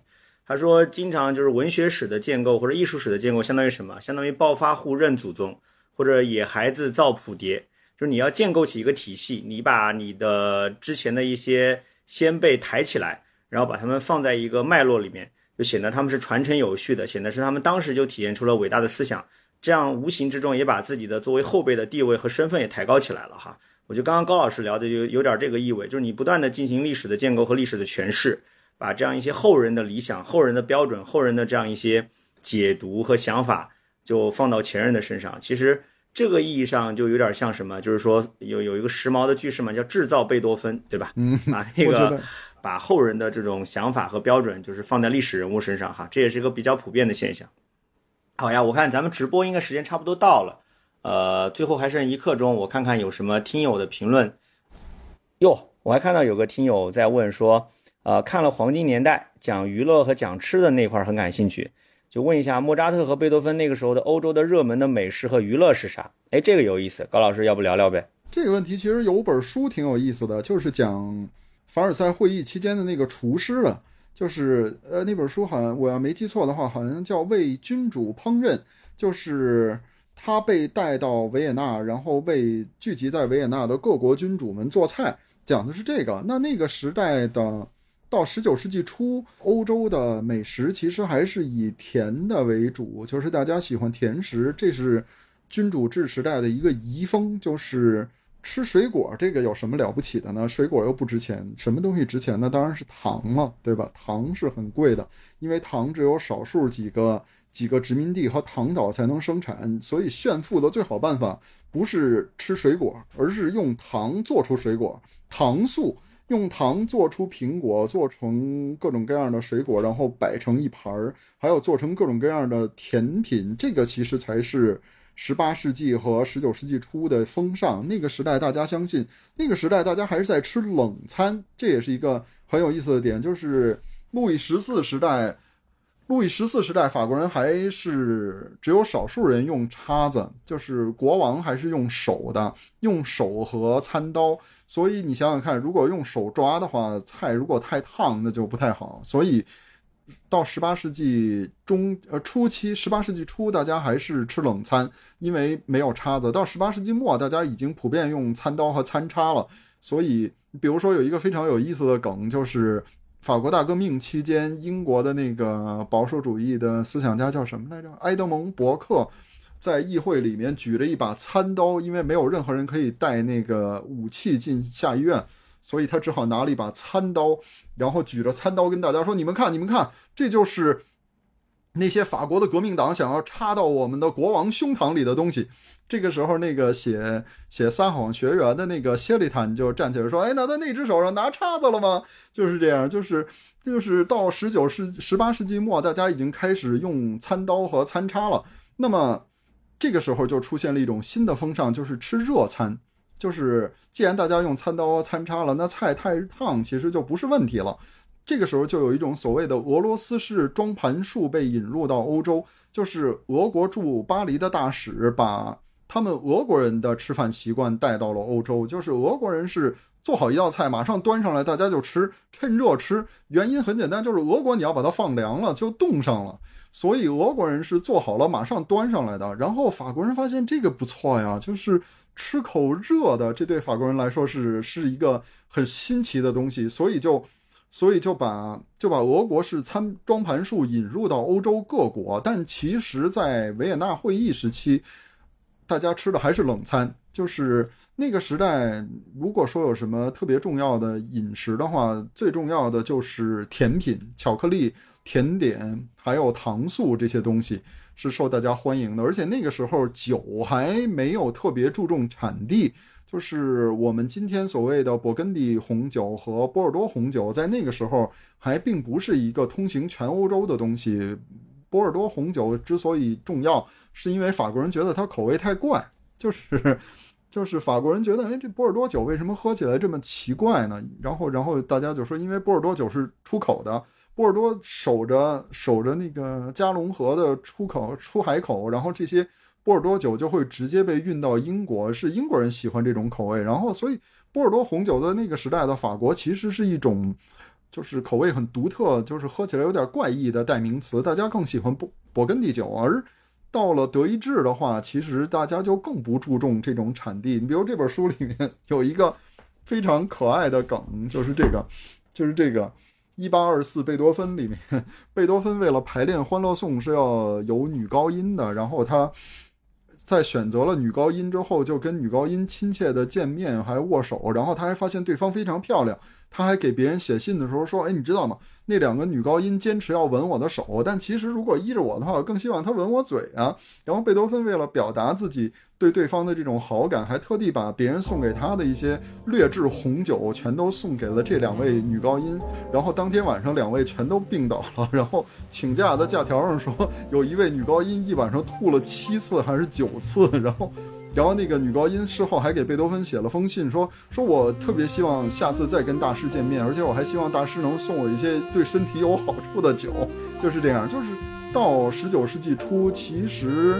他说，经常就是文学史的建构或者艺术史的建构，相当于什么？相当于暴发户认祖宗，或者野孩子造谱牒。就是你要建构起一个体系，你把你的之前的一些先辈抬起来，然后把他们放在一个脉络里面，就显得他们是传承有序的，显得是他们当时就体现出了伟大的思想。这样无形之中也把自己的作为后辈的地位和身份也抬高起来了哈。我觉得刚刚高老师聊的就有点这个意味，就是你不断的进行历史的建构和历史的诠释，把这样一些后人的理想、后人的标准、后人的这样一些解读和想法，就放到前人的身上。其实这个意义上就有点像什么，就是说有有一个时髦的句式嘛，叫制造贝多芬，对吧？嗯，把那个把后人的这种想法和标准，就是放在历史人物身上哈，这也是一个比较普遍的现象。好呀，我看咱们直播应该时间差不多到了。呃，最后还剩一刻钟，我看看有什么听友的评论。哟，我还看到有个听友在问说，呃，看了《黄金年代》，讲娱乐和讲吃的那块儿很感兴趣，就问一下莫扎特和贝多芬那个时候的欧洲的热门的美食和娱乐是啥？哎，这个有意思，高老师要不聊聊呗？这个问题其实有本书挺有意思的，就是讲凡尔赛会议期间的那个厨师的，就是呃那本书好像我要没记错的话，好像叫《为君主烹饪》，就是。他被带到维也纳，然后为聚集在维也纳的各国君主们做菜，讲的是这个。那那个时代的，到十九世纪初，欧洲的美食其实还是以甜的为主，就是大家喜欢甜食，这是君主制时代的一个遗风，就是吃水果。这个有什么了不起的呢？水果又不值钱，什么东西值钱呢？当然是糖了，对吧？糖是很贵的，因为糖只有少数几个。几个殖民地和糖岛才能生产，所以炫富的最好办法不是吃水果，而是用糖做出水果，糖塑，用糖做出苹果，做成各种各样的水果，然后摆成一盘儿，还有做成各种各样的甜品。这个其实才是十八世纪和十九世纪初的风尚。那个时代，大家相信，那个时代大家还是在吃冷餐，这也是一个很有意思的点，就是路易十四时代。路易十四时代，法国人还是只有少数人用叉子，就是国王还是用手的，用手和餐刀。所以你想想看，如果用手抓的话，菜如果太烫，那就不太好。所以到十八世纪中呃初期，十八世纪初大家还是吃冷餐，因为没有叉子。到十八世纪末，大家已经普遍用餐刀和餐叉了。所以，比如说有一个非常有意思的梗，就是。法国大革命期间，英国的那个保守主义的思想家叫什么来着？埃德蒙·伯克，在议会里面举着一把餐刀，因为没有任何人可以带那个武器进下议院，所以他只好拿了一把餐刀，然后举着餐刀跟大家说：“你们看，你们看，这就是那些法国的革命党想要插到我们的国王胸膛里的东西。”这个时候，那个写写撒谎学员的那个谢利坦就站起来说：“哎，那在那只手上拿叉子了吗？”就是这样，就是就是到十九世十八世纪末，大家已经开始用餐刀和餐叉了。那么这个时候就出现了一种新的风尚，就是吃热餐。就是既然大家用餐刀和餐叉了，那菜太烫其实就不是问题了。这个时候就有一种所谓的俄罗斯式装盘术被引入到欧洲，就是俄国驻巴黎的大使把。他们俄国人的吃饭习惯带到了欧洲，就是俄国人是做好一道菜马上端上来，大家就吃，趁热吃。原因很简单，就是俄国你要把它放凉了就冻上了，所以俄国人是做好了马上端上来的。然后法国人发现这个不错呀，就是吃口热的，这对法国人来说是是一个很新奇的东西，所以就所以就把就把俄国式餐装盘术引入到欧洲各国。但其实，在维也纳会议时期。大家吃的还是冷餐，就是那个时代，如果说有什么特别重要的饮食的话，最重要的就是甜品、巧克力、甜点，还有糖素这些东西是受大家欢迎的。而且那个时候酒还没有特别注重产地，就是我们今天所谓的勃艮第红酒和波尔多红酒，在那个时候还并不是一个通行全欧洲的东西。波尔多红酒之所以重要，是因为法国人觉得它口味太怪，就是，就是法国人觉得，哎，这波尔多酒为什么喝起来这么奇怪呢？然后，然后大家就说，因为波尔多酒是出口的，波尔多守着守着那个加龙河的出口出海口，然后这些波尔多酒就会直接被运到英国，是英国人喜欢这种口味，然后所以波尔多红酒在那个时代的法国其实是一种。就是口味很独特，就是喝起来有点怪异的代名词，大家更喜欢勃勃艮第酒。而到了德意志的话，其实大家就更不注重这种产地。你比如这本书里面有一个非常可爱的梗，就是这个，就是这个一八二四贝多芬里面，贝多芬为了排练《欢乐颂》是要有女高音的，然后他在选择了女高音之后，就跟女高音亲切的见面，还握手，然后他还发现对方非常漂亮。他还给别人写信的时候说：“哎，你知道吗？那两个女高音坚持要吻我的手，但其实如果依着我的话，我更希望她吻我嘴啊。”然后贝多芬为了表达自己对对方的这种好感，还特地把别人送给他的一些劣质红酒全都送给了这两位女高音。然后当天晚上，两位全都病倒了。然后请假的假条上说，有一位女高音一晚上吐了七次还是九次。然后。然后那个女高音事后还给贝多芬写了封信，说说我特别希望下次再跟大师见面，而且我还希望大师能送我一些对身体有好处的酒，就是这样。就是到十九世纪初，其实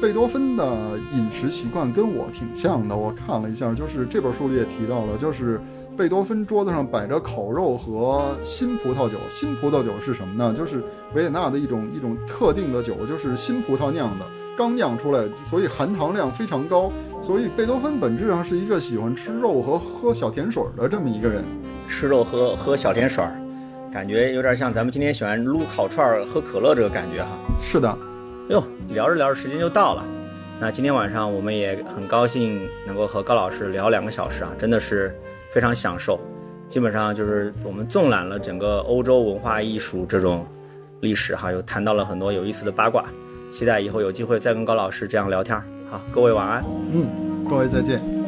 贝多芬的饮食习惯跟我挺像的。我看了一下，就是这本书里也提到了，就是贝多芬桌子上摆着烤肉和新葡萄酒。新葡萄酒是什么呢？就是维也纳的一种一种特定的酒，就是新葡萄酿的。刚酿出来，所以含糖量非常高。所以贝多芬本质上是一个喜欢吃肉和喝小甜水的这么一个人。吃肉喝喝小甜水儿，感觉有点像咱们今天喜欢撸烤串儿喝可乐这个感觉哈。是的。哟，聊着聊着时间就到了。那今天晚上我们也很高兴能够和高老师聊两个小时啊，真的是非常享受。基本上就是我们纵览了整个欧洲文化艺术这种历史哈，又谈到了很多有意思的八卦。期待以后有机会再跟高老师这样聊天。好，各位晚安。嗯，各位再见。